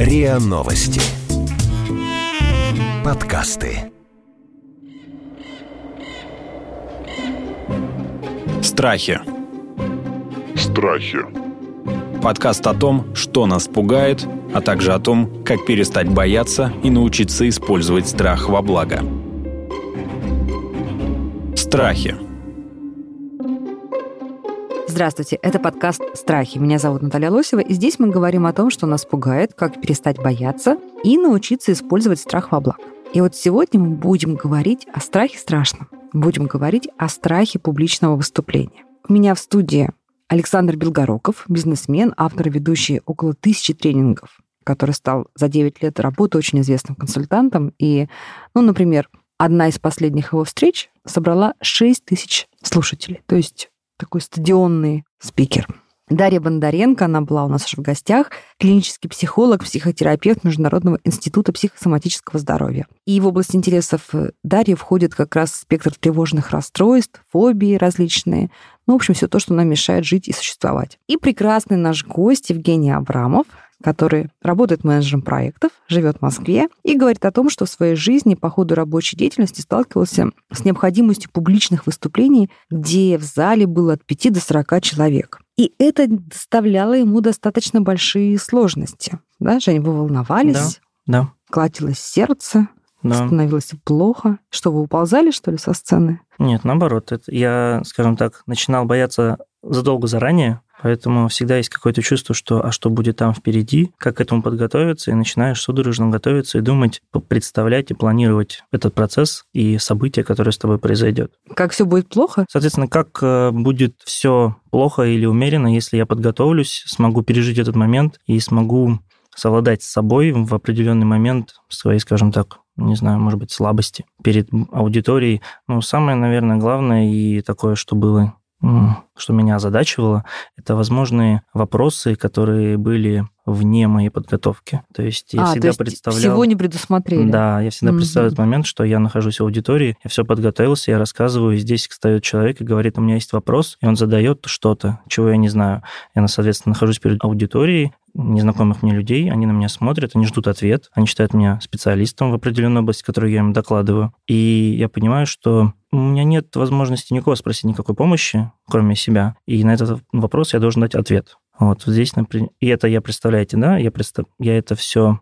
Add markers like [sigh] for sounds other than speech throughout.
РИА Новости. Подкасты. Страхи. Страхи. Подкаст о том, что нас пугает, а также о том, как перестать бояться и научиться использовать страх во благо. Страхи. Здравствуйте, это подкаст «Страхи». Меня зовут Наталья Лосева, и здесь мы говорим о том, что нас пугает, как перестать бояться и научиться использовать страх во благо. И вот сегодня мы будем говорить о страхе страшном. Будем говорить о страхе публичного выступления. У меня в студии Александр Белгороков, бизнесмен, автор и ведущий около тысячи тренингов, который стал за 9 лет работы очень известным консультантом. И, ну, например, одна из последних его встреч собрала 6 тысяч слушателей. То есть такой стадионный спикер. Дарья Бондаренко, она была у нас уже в гостях, клинический психолог, психотерапевт Международного института психосоматического здоровья. И в область интересов Дарьи входит как раз спектр тревожных расстройств, фобии различные, ну, в общем, все то, что нам мешает жить и существовать. И прекрасный наш гость Евгений Абрамов, который работает менеджером проектов, живет в Москве и говорит о том, что в своей жизни по ходу рабочей деятельности сталкивался с необходимостью публичных выступлений, где в зале было от 5 до 40 человек. И это доставляло ему достаточно большие сложности. Да, Женя, вы волновались? Да, да. Кладилось сердце, да. становилось плохо. Что, вы уползали, что ли, со сцены? Нет, наоборот. Это я, скажем так, начинал бояться задолго заранее, Поэтому всегда есть какое-то чувство, что а что будет там впереди, как к этому подготовиться, и начинаешь судорожно готовиться и думать, представлять и планировать этот процесс и события, которые с тобой произойдет. Как все будет плохо? Соответственно, как э, будет все плохо или умеренно, если я подготовлюсь, смогу пережить этот момент и смогу совладать с собой в определенный момент своей, скажем так, не знаю, может быть, слабости перед аудиторией. Ну, самое, наверное, главное и такое, что было что меня озадачивало, это возможные вопросы, которые были вне моей подготовки. То есть я а, всегда то есть представлял... всего не предусмотрели. Да, я всегда mm-hmm. представляю этот момент, что я нахожусь в аудитории, я все подготовился, я рассказываю, и здесь встает человек и говорит, у меня есть вопрос, и он задает что-то, чего я не знаю. Я, соответственно, нахожусь перед аудиторией, незнакомых мне людей, они на меня смотрят, они ждут ответ, они считают меня специалистом в определенной области, которую я им докладываю. И я понимаю, что у меня нет возможности никого спросить никакой помощи, кроме себя. И на этот вопрос я должен дать ответ. Вот здесь, например, и это я, представляете, да, я, представ... я это все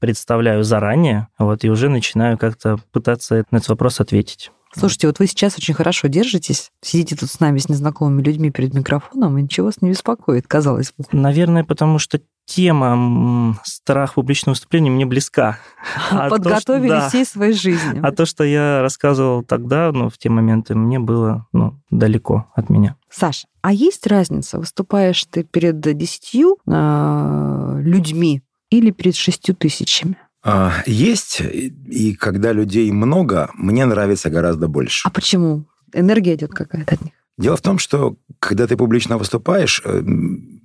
представляю заранее, вот, и уже начинаю как-то пытаться на этот вопрос ответить. Слушайте, вот вы сейчас очень хорошо держитесь, сидите тут с нами, с незнакомыми людьми перед микрофоном, и ничего вас не беспокоит, казалось бы. Наверное, потому что тема страх публичного выступления мне близка. [laughs] А Подготовили то, что, да, всей своей жизни. А то, что я рассказывал тогда, ну, в те моменты, мне было ну, далеко от меня. Саша, а есть разница, выступаешь ты перед десятью э, людьми или перед шестью тысячами? А, есть, и когда людей много, мне нравится гораздо больше. А почему? Энергия идет какая-то от них? Дело в том, что когда ты публично выступаешь, э,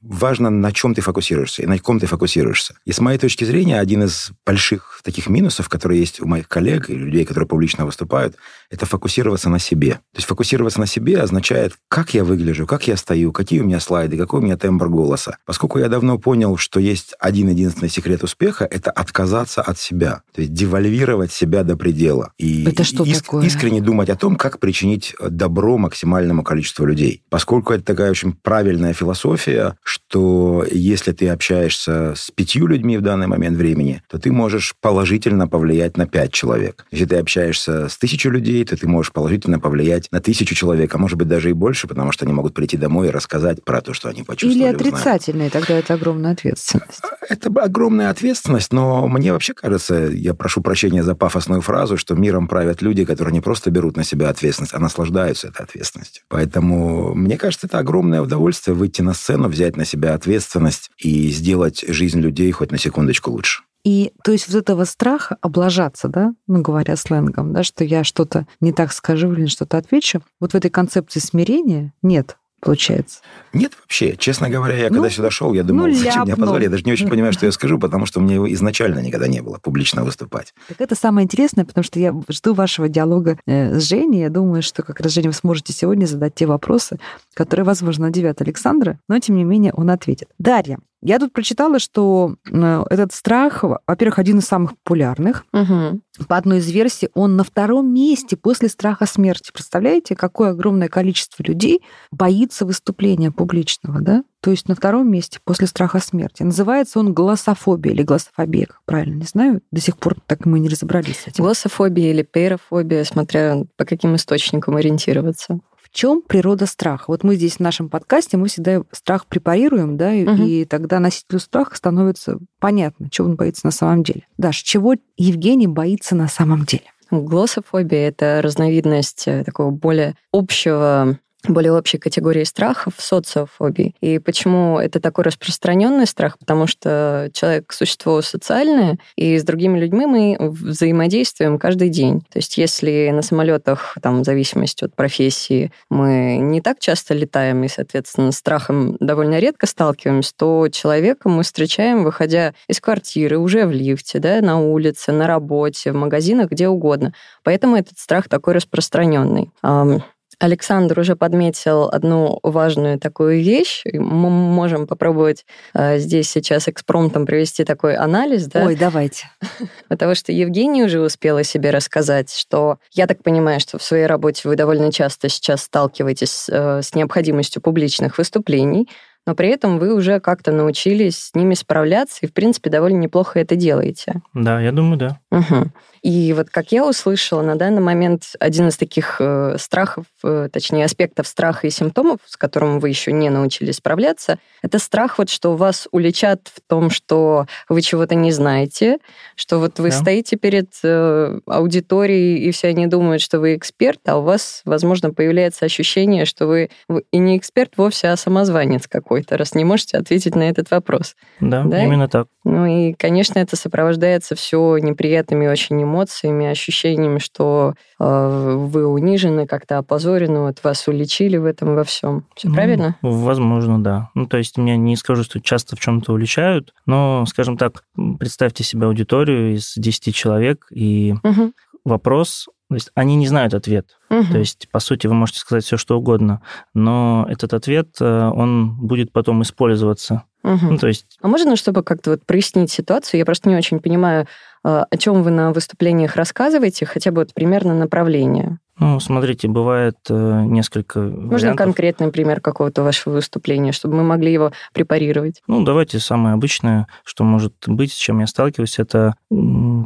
важно, на чем ты фокусируешься и на ком ты фокусируешься. И с моей точки зрения, один из больших таких минусов, которые есть у моих коллег и людей, которые публично выступают, это фокусироваться на себе. То есть фокусироваться на себе означает, как я выгляжу, как я стою, какие у меня слайды, какой у меня тембр голоса. Поскольку я давно понял, что есть один единственный секрет успеха, это отказаться от себя. То есть девальвировать себя до предела. И это что иск- такое? искренне думать о том, как причинить добро максимальному количеству людей. Поскольку это такая очень правильная философия, что если ты общаешься с пятью людьми в данный момент времени, то ты можешь положительно повлиять на пять человек. Если ты общаешься с тысячей людей, то ты можешь положительно повлиять на тысячу человек, а может быть даже и больше, потому что они могут прийти домой и рассказать про то, что они почувствовали. Или отрицательные, тогда это огромная ответственность. Это огромная ответственность, но мне вообще кажется, я прошу прощения за пафосную фразу, что миром правят люди, которые не просто берут на себя ответственность, а наслаждаются этой ответственностью. Поэтому мне кажется, это огромное удовольствие выйти на сцену, взять на себя ответственность и сделать жизнь людей хоть на секундочку лучше. И то есть вот этого страха облажаться, да, ну говоря сленгом, да, что я что-то не так скажу или что-то отвечу, вот в этой концепции смирения нет получается? Нет вообще. Честно говоря, я ну, когда сюда шел, я думал, ну, зачем мне позвали? Я даже не очень понимаю, что я скажу, потому что мне изначально никогда не было публично выступать. Так это самое интересное, потому что я жду вашего диалога э, с Женей. Я думаю, что как раз, Женя, вы сможете сегодня задать те вопросы, которые, возможно, удивят Александра, но, тем не менее, он ответит. Дарья, Я тут прочитала, что этот страх, во-первых, один из самых популярных. Угу. По одной из версий, он на втором месте после страха смерти. Представляете, какое огромное количество людей боится выступления публичного, да? То есть на втором месте после страха смерти. Называется он глассофобия или глассофобия, как правильно, не знаю. До сих пор так мы не разобрались с этим. Глассофобия или пейрофобия, смотря по каким источникам ориентироваться чем природа страха? Вот мы здесь в нашем подкасте, мы всегда страх препарируем, да, угу. и тогда носителю страха становится понятно, чего он боится на самом деле. Даш, чего Евгений боится на самом деле? Глоссофобия — это разновидность э, такого более общего более общей категории страхов социофобии. И почему это такой распространенный страх? Потому что человек существо социальное, и с другими людьми мы взаимодействуем каждый день. То есть если на самолетах, там, в зависимости от профессии, мы не так часто летаем и, соответственно, страхом довольно редко сталкиваемся, то человека мы встречаем, выходя из квартиры, уже в лифте, да, на улице, на работе, в магазинах, где угодно. Поэтому этот страх такой распространенный. Александр уже подметил одну важную такую вещь. Мы можем попробовать э, здесь сейчас экспромтом провести такой анализ. Да? Ой, давайте. [laughs] Потому что Евгения уже успела себе рассказать, что я так понимаю, что в своей работе вы довольно часто сейчас сталкиваетесь э, с необходимостью публичных выступлений, но при этом вы уже как-то научились с ними справляться и, в принципе, довольно неплохо это делаете. Да, я думаю, да. Угу. И вот как я услышала, на данный момент один из таких э, страхов, э, точнее аспектов страха и симптомов, с которым вы еще не научились справляться, это страх вот, что вас уличат в том, что вы чего-то не знаете, что вот вы да. стоите перед э, аудиторией, и все они думают, что вы эксперт, а у вас, возможно, появляется ощущение, что вы, и не эксперт вовсе, а самозванец какой-то, раз не можете ответить на этот вопрос. Да, да? именно так. Ну и, конечно, это сопровождается все неприятными очень эмоциями, ощущениями, что э, вы унижены, как-то опозорены, вот вас уличили в этом во всем. Все ну, правильно? Возможно, да. Ну, то есть, я не скажу, что часто в чем-то уличают, но, скажем так, представьте себе аудиторию из 10 человек, и угу. вопрос то есть они не знают ответ. Угу. То есть, по сути, вы можете сказать все, что угодно, но этот ответ, э, он будет потом использоваться. Угу. Ну, то есть... А можно, чтобы как-то вот прояснить ситуацию? Я просто не очень понимаю, о чем вы на выступлениях рассказываете, хотя бы вот примерно направление. Ну, смотрите, бывает э, несколько Можно вариантов. конкретный пример какого-то вашего выступления, чтобы мы могли его препарировать? Ну, давайте самое обычное, что может быть, с чем я сталкиваюсь, это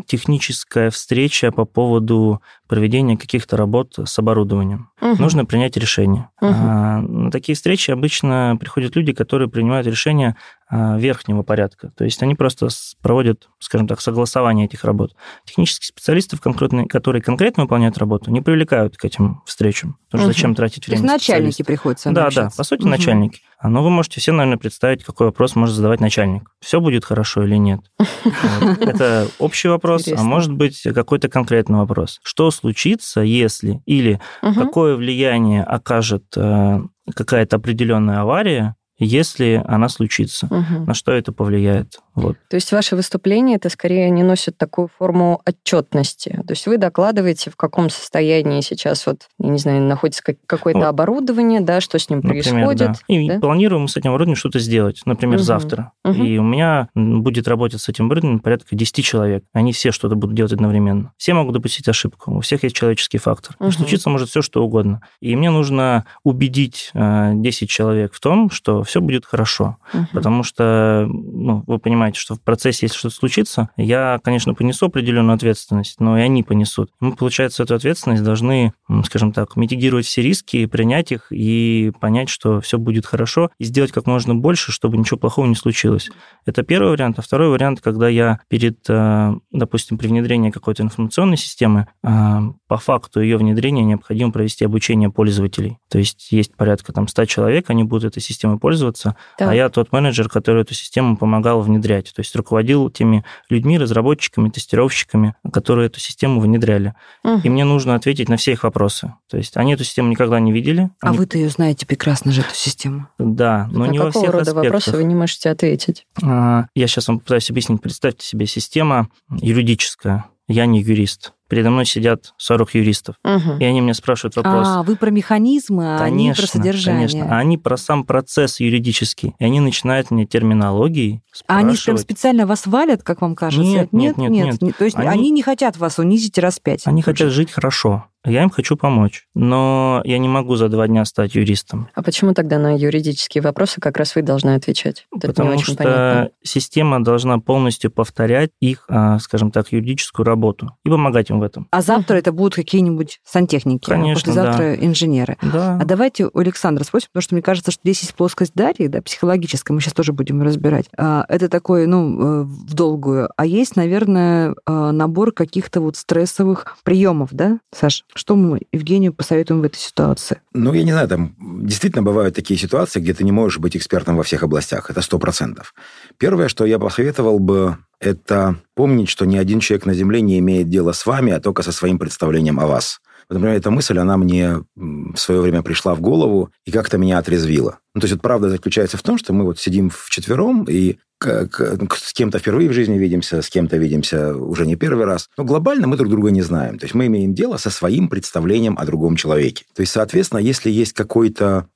техническая встреча по поводу проведения каких-то работ с оборудованием. Угу. Нужно принять решение. Угу. А, на такие встречи обычно приходят люди, которые принимают решения а, верхнего порядка. То есть они просто проводят, скажем так, согласование этих работ. Технических специалистов, которые конкретно выполняют работу, не привлекают к этим встречам. Потому что угу. зачем тратить время? То есть начальники приходят Да, да, по сути, угу. начальники. Но вы можете все, наверное, представить, какой вопрос может задавать начальник. Все будет хорошо или нет? [laughs] Это общий вопрос, а может быть какой-то конкретный вопрос. Что случится, если или какое влияние окажет э, какая-то определенная авария если она случится. Угу. На что это повлияет? Вот. То есть ваше выступление это скорее не носит такую форму отчетности. То есть вы докладываете, в каком состоянии сейчас вот, я не знаю, находится какое-то вот. оборудование, да, что с ним Например, происходит. Да. И да? планируем с этим оборудованием что-то сделать, например, угу. завтра. Угу. И у меня будет работать с этим оборудованием порядка 10 человек. Они все что-то будут делать одновременно. Все могут допустить ошибку. У всех есть человеческий фактор. Угу. случиться может все, что угодно. И мне нужно убедить 10 э, человек в том, что все будет хорошо. Угу. Потому что, ну, вы понимаете, что в процессе, если что-то случится, я, конечно, понесу определенную ответственность, но и они понесут. Мы, получается, эту ответственность должны, скажем так, митигировать все риски, принять их и понять, что все будет хорошо, и сделать как можно больше, чтобы ничего плохого не случилось. Это первый вариант. А второй вариант, когда я перед, э, допустим, при внедрении какой-то информационной системы, э, по факту ее внедрения необходимо провести обучение пользователей. То есть есть порядка там 100 человек, они будут этой системой пользоваться, пользоваться, да. а я тот менеджер, который эту систему помогал внедрять, то есть руководил теми людьми, разработчиками, тестировщиками, которые эту систему внедряли. Угу. И мне нужно ответить на все их вопросы. То есть они эту систему никогда не видели. А они... вы-то ее знаете прекрасно же, эту систему. Да, но на не во всех рода аспектах. вопросы вы не можете ответить? А, я сейчас вам пытаюсь объяснить. Представьте себе система юридическая. Я не юрист передо мной сидят 40 юристов, Мгм. и они меня спрашивают вопрос. А, вы про механизмы, а они Конечно, про содержание. конечно. А они про сам процесс юридический. И они начинают мне терминологией А они прям спрашивать. специально вас валят, как вам кажется? Нет, нет, нет, нет. Не- То есть Они- они... не хотят вас унизить и распять. Они хотят жить хорошо. Я им хочу помочь. Но я не могу за два дня стать юристом. А почему тогда на юридические вопросы как раз вы должны отвечать? Это потому очень что понятно. система должна полностью повторять их, а, скажем так, юридическую работу и помогать им в этом. А завтра это будут какие-нибудь сантехники, Конечно, а послезавтра инженеры. Да. А давайте у Александра спросим, потому что мне кажется, что здесь есть плоскость Дарьи, да, психологическая, мы сейчас тоже будем разбирать. А, Это такое, ну, э, в долгую. А есть, наверное, э, набор каких-то вот стрессовых приемов, да, Саш? Что мы Евгению посоветуем в этой ситуации? Ну, я не знаю, там действительно бывают такие ситуации, где ты не можешь быть экспертом во всех областях. Это сто процентов. Первое, что я посоветовал бы, это помнить, что ни один человек на Земле не имеет дела с вами, а только со своим представлением о вас. Вот, Например, эта мысль, она мне в свое время пришла в голову и как-то меня отрезвила. Ну, то есть, вот правда заключается в том, что мы вот сидим вчетвером и к- к- ну, с кем-то впервые в жизни видимся, с кем-то видимся уже не первый раз. Но глобально мы друг друга не знаем. То есть мы имеем дело со своим представлением о другом человеке. То есть, соответственно, если есть какой-то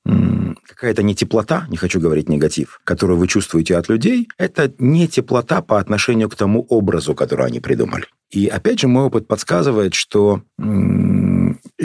какая-то не теплота, не хочу говорить негатив, которую вы чувствуете от людей, это не теплота по отношению к тому образу, который они придумали. И опять же, мой опыт подсказывает, что м,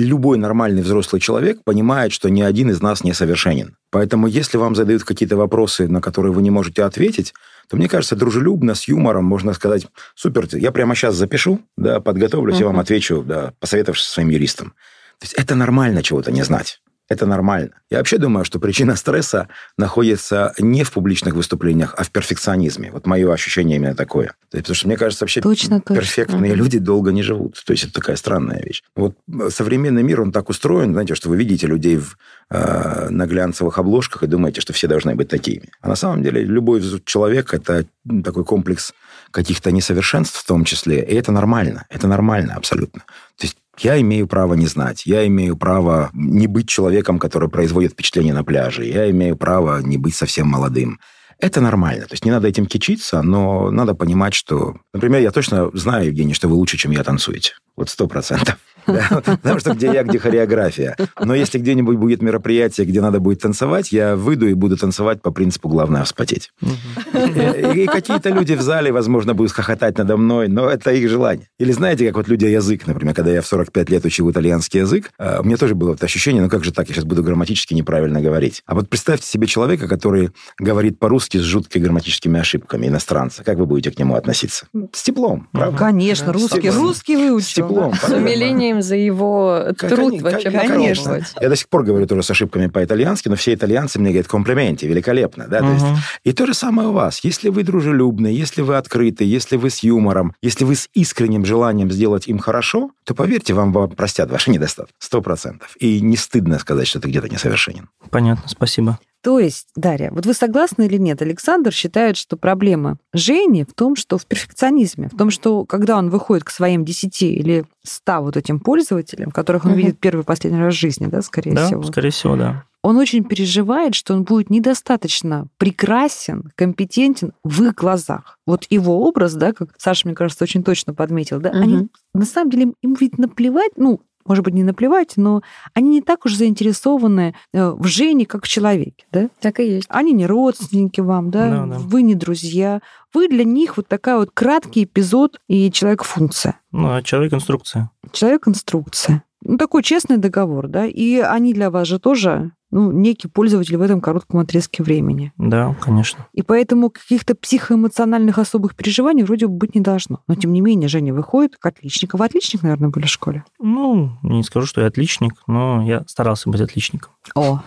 любой нормальный взрослый человек понимает, что ни один из нас не совершенен. Поэтому, если вам задают какие-то вопросы, на которые вы не можете ответить, то, мне кажется, дружелюбно, с юмором можно сказать, супер, я прямо сейчас запишу, да, подготовлюсь, и вам отвечу, да, посоветовавшись со своим юристом. То есть это нормально чего-то не знать. Это нормально. Я вообще думаю, что причина стресса находится не в публичных выступлениях, а в перфекционизме. Вот мое ощущение именно такое. То есть, потому что, мне кажется, вообще Точно, точно. перфектные Мгм. люди долго не живут. То есть это такая странная вещь. Вот э, современный мир, он так устроен, знаете, что вы видите людей в, э, на глянцевых обложках и думаете, что все должны быть такими. А на самом деле любой человек – это такой комплекс каких-то несовершенств в том числе, и это нормально. Это нормально абсолютно. То есть я имею право не знать, я имею право не быть человеком, который производит впечатление на пляже, я имею право не быть совсем молодым. Это нормально. То есть не надо этим кичиться, но надо понимать, что... Например, я точно знаю, Евгений, что вы лучше, чем я танцуете. Вот сто процентов. [laughs] Да, Потому что где я, где хореография. Но если где-нибудь будет мероприятие, где надо будет танцевать, я выйду и буду танцевать по принципу «главное вспотеть». И, и какие-то люди в зале, возможно, будут хохотать надо мной, но это их желание. Или знаете, как вот люди язык, например, когда я в 45 лет учил итальянский язык, э, у меня тоже было вот ощущение, ну как же так, я сейчас буду грамматически неправильно говорить. А вот представьте себе человека, который говорит по-русски с жуткими грамматическими ошибками, иностранца. Как вы будете к нему относиться? С теплом, правда? Конечно, Да, русский, русский выучил. С теплом. С умилением за его труд вообще конечно. Я до сих пор говорю тоже с ошибками по-итальянски, но все итальянцы мне говорят комплименти, великолепно. Да? То есть Мгм. И то же самое у вас. Если вы дружелюбны, если вы открыты, если вы с юмором, если вы с искренним желанием сделать им хорошо, то, поверьте, вам вам простят ваши недостатки. Сто процентов. И не стыдно сказать, что ты где-то несовершенен. Понятно, спасибо. То есть, Дарья, вот вы согласны или нет? Александр считает, что проблема Жени в том, что в перфекционизме, в том, что когда он выходит к своим 10 или 100 вот этим пользователям, которых он Мгм. видит первый и последний раз в жизни, да, скорее да, всего, скорее всего, да. он очень переживает, что он будет недостаточно прекрасен, компетентен в их глазах. Вот его образ, да, как Саша, мне кажется, очень точно подметил, да, они Мгм. на самом деле им ведь наплевать, ну, может быть, не наплевать, но они не так уж заинтересованы э, в Жене, как в человеке, да? Так и есть. Они не родственники вам, да? Да, да. Вы не друзья. Вы для них вот такая вот краткий эпизод и человек-функция. Ну, а человек-инструкция. Человек-инструкция. Ну, такой честный договор, да? И они для вас же тоже, ну, некий пользователь в этом коротком отрезке времени. Да, конечно. И поэтому каких-то психоэмоциональных особых переживаний вроде бы быть не должно. Но, тем не менее, Женя выходит к отличнику. Вы отличник, наверное, были в школе? Ну, не скажу, что я отличник, но я старался быть отличником. О.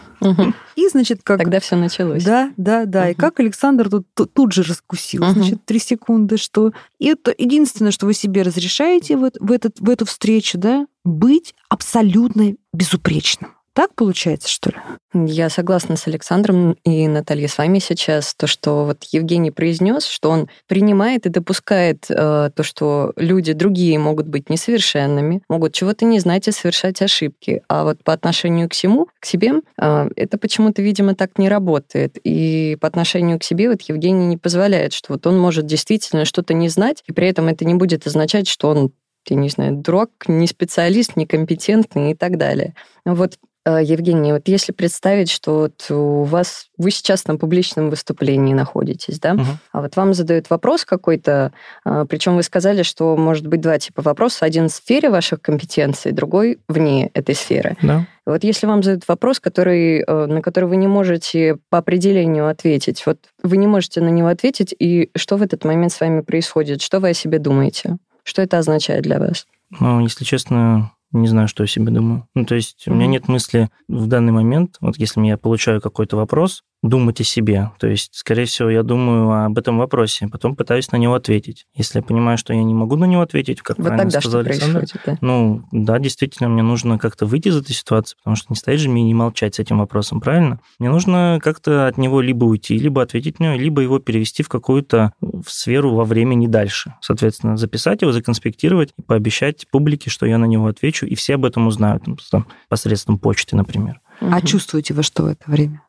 И, значит, как... Тогда все началось. Да, да, да. И Мгм. как Александр тут, тут, тут же раскусил, Мгм. значит, три секунды, что... И это единственное, что вы себе разрешаете в, в, этот, в эту встречу, да, быть абсолютно безупречным. Так получается, что ли? Я согласна с Александром и Натальей с вами сейчас, то, что вот Евгений произнес, что он принимает и допускает э, то, что люди другие могут быть несовершенными, могут чего-то не знать и совершать ошибки. А вот по отношению к всему, к себе, э, это почему-то, видимо, так не работает. И по отношению к себе вот Евгений не позволяет, что вот он может действительно что-то не знать, и при этом это не будет означать, что он я не знаю, дурак, не специалист, некомпетентный и так далее. Вот Евгений, вот если представить, что вот у вас вы сейчас на публичном выступлении находитесь, да, угу. а вот вам задают вопрос какой-то, э, причем вы сказали, что может быть два типа вопроса: один в сфере ваших компетенций, другой вне этой сферы. Да. Вот если вам задают вопрос, который, э, на который вы не можете по определению ответить, вот вы не можете на него ответить, и что в этот момент с вами происходит, что вы о себе думаете, что это означает для вас? Ну, если честно, не знаю, что я себе думаю. Ну, то есть у меня нет мысли в данный момент, вот если я получаю какой-то вопрос, думать о себе. То есть, скорее всего, я думаю об этом вопросе, потом пытаюсь на него ответить. Если я понимаю, что я не могу на него ответить, как вот правильно тогда сказал что Александр, да? ну, да, действительно, мне нужно как-то выйти из этой ситуации, потому что не стоит же мне не молчать с этим вопросом, правильно? Мне нужно как-то от него либо уйти, либо ответить на него, либо его перевести в какую-то в сферу во времени дальше. Соответственно, записать его, законспектировать и пообещать публике, что я на него отвечу, и все об этом узнают, там, посредством почты, например. А чувствуете вы что в это время?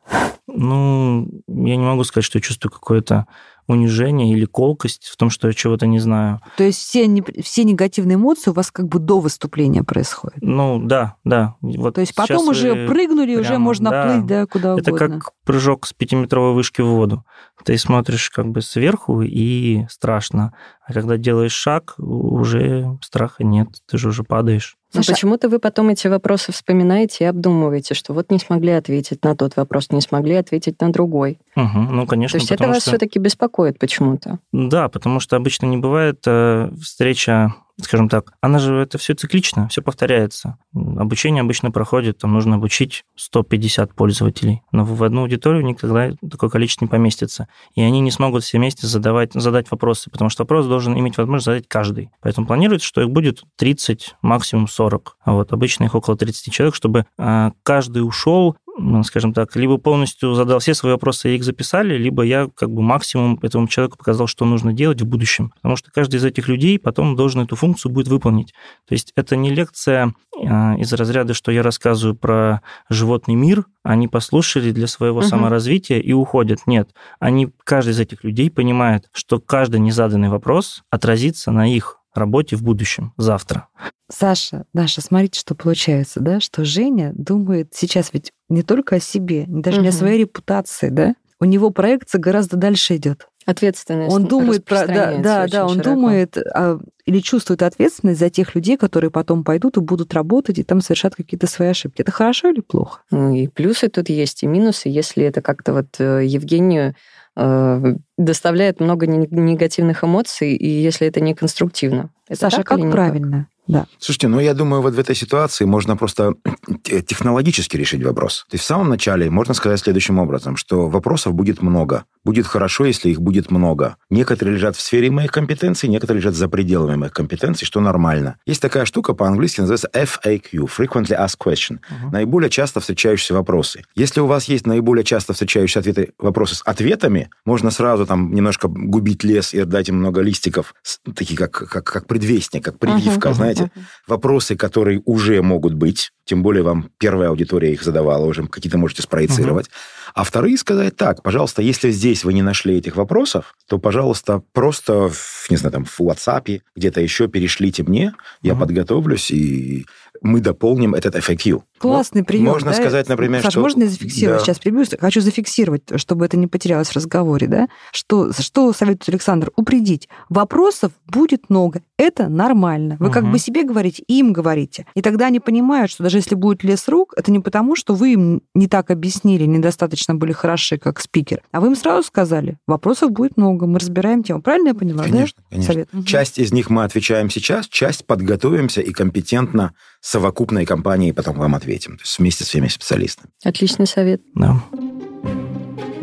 Ну, я не могу сказать, что я чувствую какое-то унижение или колкость в том, что я чего-то не знаю. То есть все, не, все негативные эмоции у вас как бы до выступления происходят? Ну, да, да. Вот То есть потом уже прыгнули, прям, уже можно да, плыть да, куда это угодно. Это как прыжок с пятиметровой вышки в воду. Ты смотришь как бы сверху и страшно. А когда делаешь шаг, уже страха нет, ты же уже падаешь. Но почему-то вы потом эти вопросы вспоминаете и обдумываете, что вот не смогли ответить на тот вопрос, не смогли ответить на другой. Угу, ну, конечно. То есть это вас что... все-таки беспокоит почему-то? Да, потому что обычно не бывает э, встреча скажем так, она же это все циклично, все повторяется. Обучение обычно проходит, там нужно обучить 150 пользователей, но в одну аудиторию никогда такое количество не поместится. И они не смогут все вместе задавать, задать вопросы, потому что вопрос должен иметь возможность задать каждый. Поэтому планируется, что их будет 30, максимум 40. А вот обычно их около 30 человек, чтобы а, каждый ушел скажем так, либо полностью задал все свои вопросы и их записали, либо я как бы максимум этому человеку показал, что нужно делать в будущем. Потому что каждый из этих людей потом должен эту функцию будет выполнить. То есть это не лекция а, из разряда, что я рассказываю про животный мир, они послушали для своего угу. саморазвития и уходят. Нет, они, каждый из этих людей понимает, что каждый незаданный вопрос отразится на их работе в будущем, завтра. Саша, Даша, смотрите, что получается, да, что Женя думает сейчас ведь не только о себе, даже угу. не о своей репутации, да? У него проекция гораздо дальше идет. Ответственность. Он думает про, да, да, да, он широко. думает а, или чувствует ответственность за тех людей, которые потом пойдут и будут работать и там совершат какие-то свои ошибки. Это хорошо или плохо? Ну и плюсы тут есть, и минусы, если это как-то вот э, Евгению э, доставляет много негативных эмоций, и если это не конструктивно. Это Саша, как правильно? Да. Слушайте, ну я думаю, вот в этой ситуации можно просто [clears throat] технологически решить вопрос. То есть в самом начале можно сказать следующим образом, что вопросов будет много. Будет хорошо, если их будет много. Некоторые лежат в сфере моих компетенций, некоторые лежат за пределами моих компетенций, что нормально. Есть такая штука по-английски, называется FAQ, Frequently Asked Question. Uh-huh. Наиболее часто встречающиеся вопросы. Если у вас есть наиболее часто встречающиеся ответы, вопросы с ответами, можно сразу там немножко губить лес и дать им много листиков, такие как, как, как предвестник, как прививка, uh-huh, знаете. Uh-huh. Вопросы, которые уже могут быть, тем более вам первая аудитория их задавала, уже какие-то можете спроецировать. Uh-huh. А вторые сказать так, пожалуйста, если здесь вы не нашли этих вопросов, то, пожалуйста, просто, не знаю, там, в WhatsApp, где-то еще перешлите мне, я uh-huh. подготовлюсь, и мы дополним этот FAQ. Классный прием. Можно да? сказать, например, Саш, что... можно зафиксировать? Да. Сейчас прибью. Хочу зафиксировать, чтобы это не потерялось в разговоре. Да? Что, что советует Александр? Упредить. Вопросов будет много. Это нормально. Вы угу. как бы себе говорите, им говорите. И тогда они понимают, что даже если будет лес рук, это не потому, что вы им не так объяснили, недостаточно были хороши, как спикер, а вы им сразу сказали, вопросов будет много, мы разбираем тему. Правильно я поняла? Конечно, да? конечно. Совет. Часть из них мы отвечаем сейчас, часть подготовимся и компетентно совокупной компанией потом вам ответим. То есть вместе с всеми специалистами. Отличный совет. Да.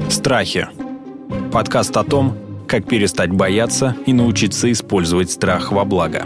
Страхи. Подкаст о том, как перестать бояться и научиться использовать страх во благо.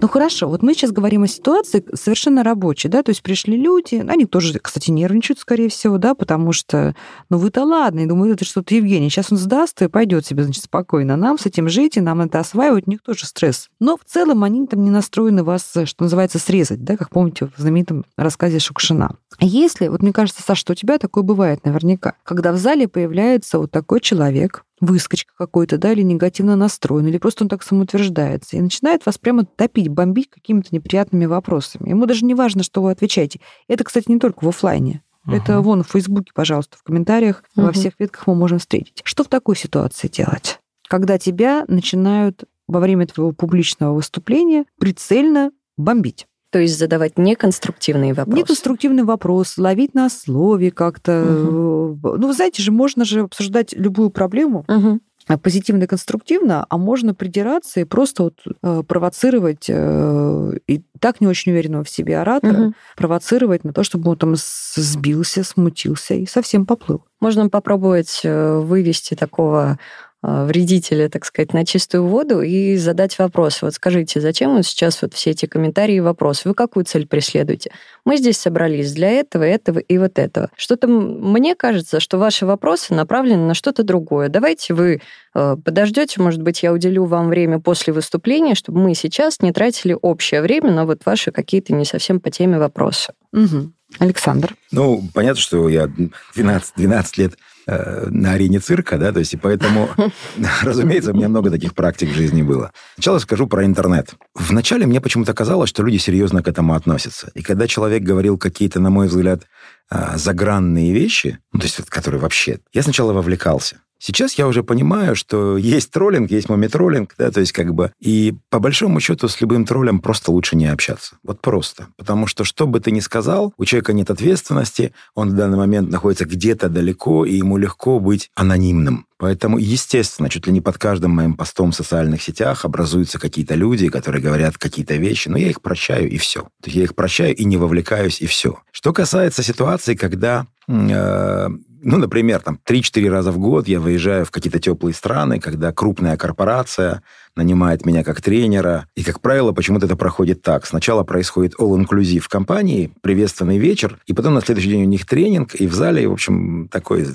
Ну хорошо, вот мы сейчас говорим о ситуации совершенно рабочей, да, то есть пришли люди, они тоже, кстати, нервничают, скорее всего, да, потому что, ну вы-то ладно, и думаю, это что-то Евгений, сейчас он сдаст и пойдет себе, значит, спокойно. Нам с этим жить, и нам это осваивать, у них тоже стресс. Но в целом они там не настроены вас, что называется, срезать, да, как помните в знаменитом рассказе Шукшина. Если, вот мне кажется, Саша, что у тебя такое бывает наверняка, когда в зале появляется вот такой человек, выскочка какой-то, да, или негативно настроен, или просто он так самоутверждается, и начинает вас прямо топить, бомбить какими-то неприятными вопросами. Ему даже не важно, что вы отвечаете. Это, кстати, не только в офлайне. Угу. Это вон в Фейсбуке, пожалуйста, в комментариях угу. во всех ветках мы можем встретить. Что в такой ситуации делать? Когда тебя начинают во время твоего публичного выступления прицельно бомбить. То есть задавать неконструктивные вопросы. Неконструктивный вопрос, ловить на слове как-то. Угу. Ну, вы знаете же, можно же обсуждать любую проблему. Угу позитивно и конструктивно, а можно придираться и просто вот, э, провоцировать э, и так не очень уверенного в себе оратора, угу. провоцировать на то, чтобы он там сбился, смутился и совсем поплыл. Можно попробовать э, вывести такого вредителя, так сказать, на чистую воду и задать вопрос. Вот скажите, зачем вот сейчас вот все эти комментарии и вопросы? Вы какую цель преследуете? Мы здесь собрались для этого, этого и вот этого. Что-то мне кажется, что ваши вопросы направлены на что-то другое. Давайте вы э, подождете, может быть, я уделю вам время после выступления, чтобы мы сейчас не тратили общее время на вот ваши какие-то не совсем по теме вопросы. Угу. Александр. Ну, понятно, что я 12, 12 лет Э, на арене цирка, да, то есть и поэтому, [laughs] разумеется, у меня много таких практик в жизни было. Сначала скажу про интернет. Вначале мне почему-то казалось, что люди серьезно к этому относятся. И когда человек говорил какие-то, на мой взгляд, э, загранные вещи, ну, то есть которые вообще, я сначала вовлекался. Сейчас я уже понимаю, что есть троллинг, есть момитроллинг, да, то есть как бы... И по большому счету с любым троллем просто лучше не общаться. Вот просто. Потому что что бы ты ни сказал, у человека нет ответственности, он в данный момент находится где-то далеко, и ему легко быть анонимным. Поэтому, естественно, чуть ли не под каждым моим постом в социальных сетях образуются какие-то люди, которые говорят какие-то вещи, но я их прощаю, и все. То есть я их прощаю и не вовлекаюсь, и все. Что касается ситуации, когда э, ну, например, там 3-4 раза в год я выезжаю в какие-то теплые страны, когда крупная корпорация нанимает меня как тренера. И, как правило, почему-то это проходит так. Сначала происходит all-inclusive компании, приветственный вечер, и потом на следующий день у них тренинг, и в зале, в общем, такой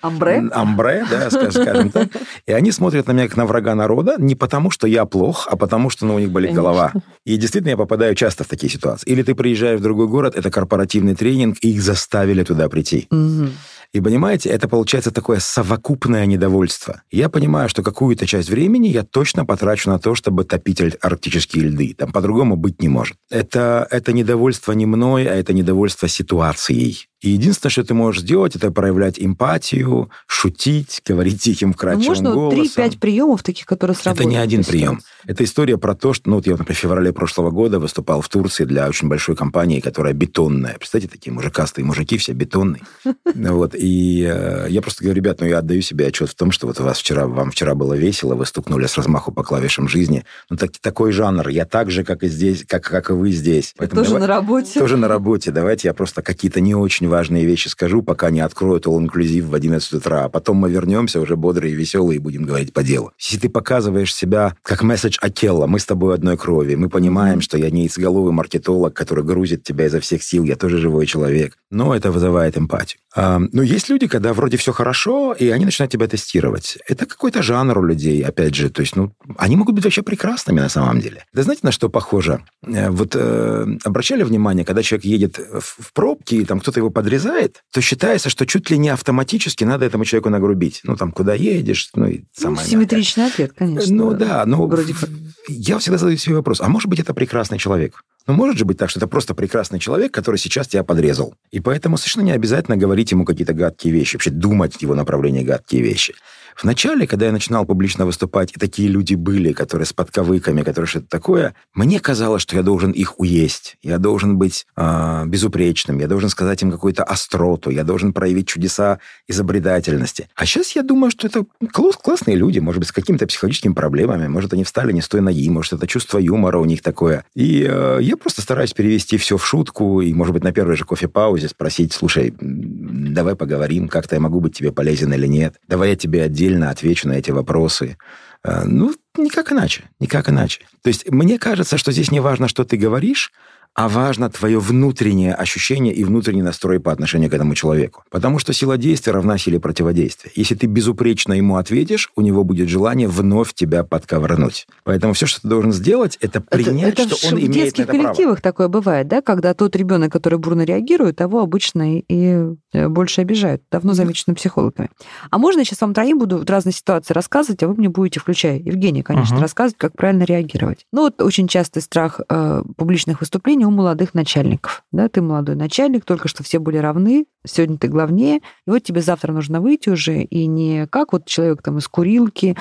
Амбре? Амбре, да, скажем так. И они смотрят на меня как на врага народа не потому, что я плох, а потому, что ну, у них болит Конечно. голова. И действительно, я попадаю часто в такие ситуации. Или ты приезжаешь в другой город, это корпоративный тренинг, и их заставили туда прийти. Угу. И понимаете, это получается такое совокупное недовольство. Я понимаю, что какую-то часть времени я точно потрачу на то, чтобы топить арктические льды. Там по-другому быть не может. Это, это недовольство не мной, а это недовольство ситуацией. И единственное, что ты можешь сделать, это проявлять эмпатию, шутить, говорить тихим, вкрадчивым Можно голосом. Можно 3-5 приемов таких, которые сработают. Это не один прием. Это история про то, что, ну, вот я, например, в феврале прошлого года выступал в Турции для очень большой компании, которая бетонная. Представляете, такие мужикастые мужики, все бетонные. [laughs] Вот, и э, я просто говорю, ребят, ну, я отдаю себе отчет в том, что вот у вас вчера, вам вчера было весело, вы стукнули с размаху по клавишам жизни. Ну, так, такой жанр. Я так же, как и здесь, как, как и вы здесь. Поэтому тоже давай, на работе. Тоже на работе. Давайте я просто какие-то не очень важные вещи скажу, пока не откроют All Inclusive в 11 утра. А потом мы вернемся уже бодрые и веселые и будем говорить по делу. Если ты показываешь себя как месседж Акелла, мы с тобой одной крови, мы понимаем, что я не яйцеголовый маркетолог, который грузит тебя изо всех сил, я тоже живой человек. Но это вызывает эмпатию. А, но есть люди, когда вроде все хорошо, и они начинают тебя тестировать. Это какой-то жанр у людей, опять же. То есть, ну, они могут быть вообще прекрасными на самом деле. Да знаете, на что похоже? Э, вот э, обращали внимание, когда человек едет в, в пробке, и там кто-то его подрезает, то считается, что чуть ли не автоматически надо этому человеку нагрубить. Ну, там, куда едешь, ну, и самое ну, Симметричный ответ, конечно. Ну, да, но Вроде как. я всегда задаю себе вопрос, а может быть, это прекрасный человек? Ну, может же быть так, что это просто прекрасный человек, который сейчас тебя подрезал. И поэтому совершенно не обязательно говорить ему какие-то гадкие вещи, вообще думать в его направлении гадкие вещи. Вначале, когда я начинал публично выступать, и такие люди были, которые с подковыками, которые что-то такое, мне казалось, что я должен их уесть. Я должен быть э, безупречным, я должен сказать им какую-то остроту, я должен проявить чудеса изобретательности. А сейчас я думаю, что это класс, классные люди, может быть, с какими-то психологическими проблемами, может, они встали не с той ноги, может, это чувство юмора у них такое. И э, я просто стараюсь перевести все в шутку, и, может быть, на первой же кофе-паузе спросить, слушай, давай поговорим, как-то я могу быть тебе полезен или нет, давай я тебе отдельно отдельно отвечу на эти вопросы. Э, ну, никак иначе, никак иначе. То есть мне кажется, что здесь не важно, что ты говоришь, а важно твое внутреннее ощущение и внутренний настрой по отношению к этому человеку. Потому что сила действия равна силе противодействия. Если ты безупречно ему ответишь, у него будет желание вновь тебя подковырнуть. Поэтому все, что ты должен сделать, это принять, это, это что он имеет на это право. В детских коллективах такое бывает, да, когда тот ребенок, который бурно реагирует, того обычно и э, больше обижают. Давно замечено психологами. А можно я сейчас вам троим буду в разные ситуации рассказывать, а вы мне будете, включая Евгения, конечно, Мгм. рассказывать, как правильно реагировать. Ну вот очень частый страх э, публичных выступлений у молодых начальников. Да, ты молодой начальник, только что все были равны, сегодня ты главнее, и вот тебе завтра нужно выйти уже, и не как вот человек там из курилки,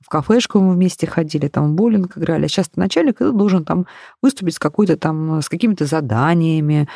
в кафешку мы вместе ходили, там в боулинг играли. А сейчас ты начальник, и ты должен там выступить с какой-то там, с какими-то заданиями,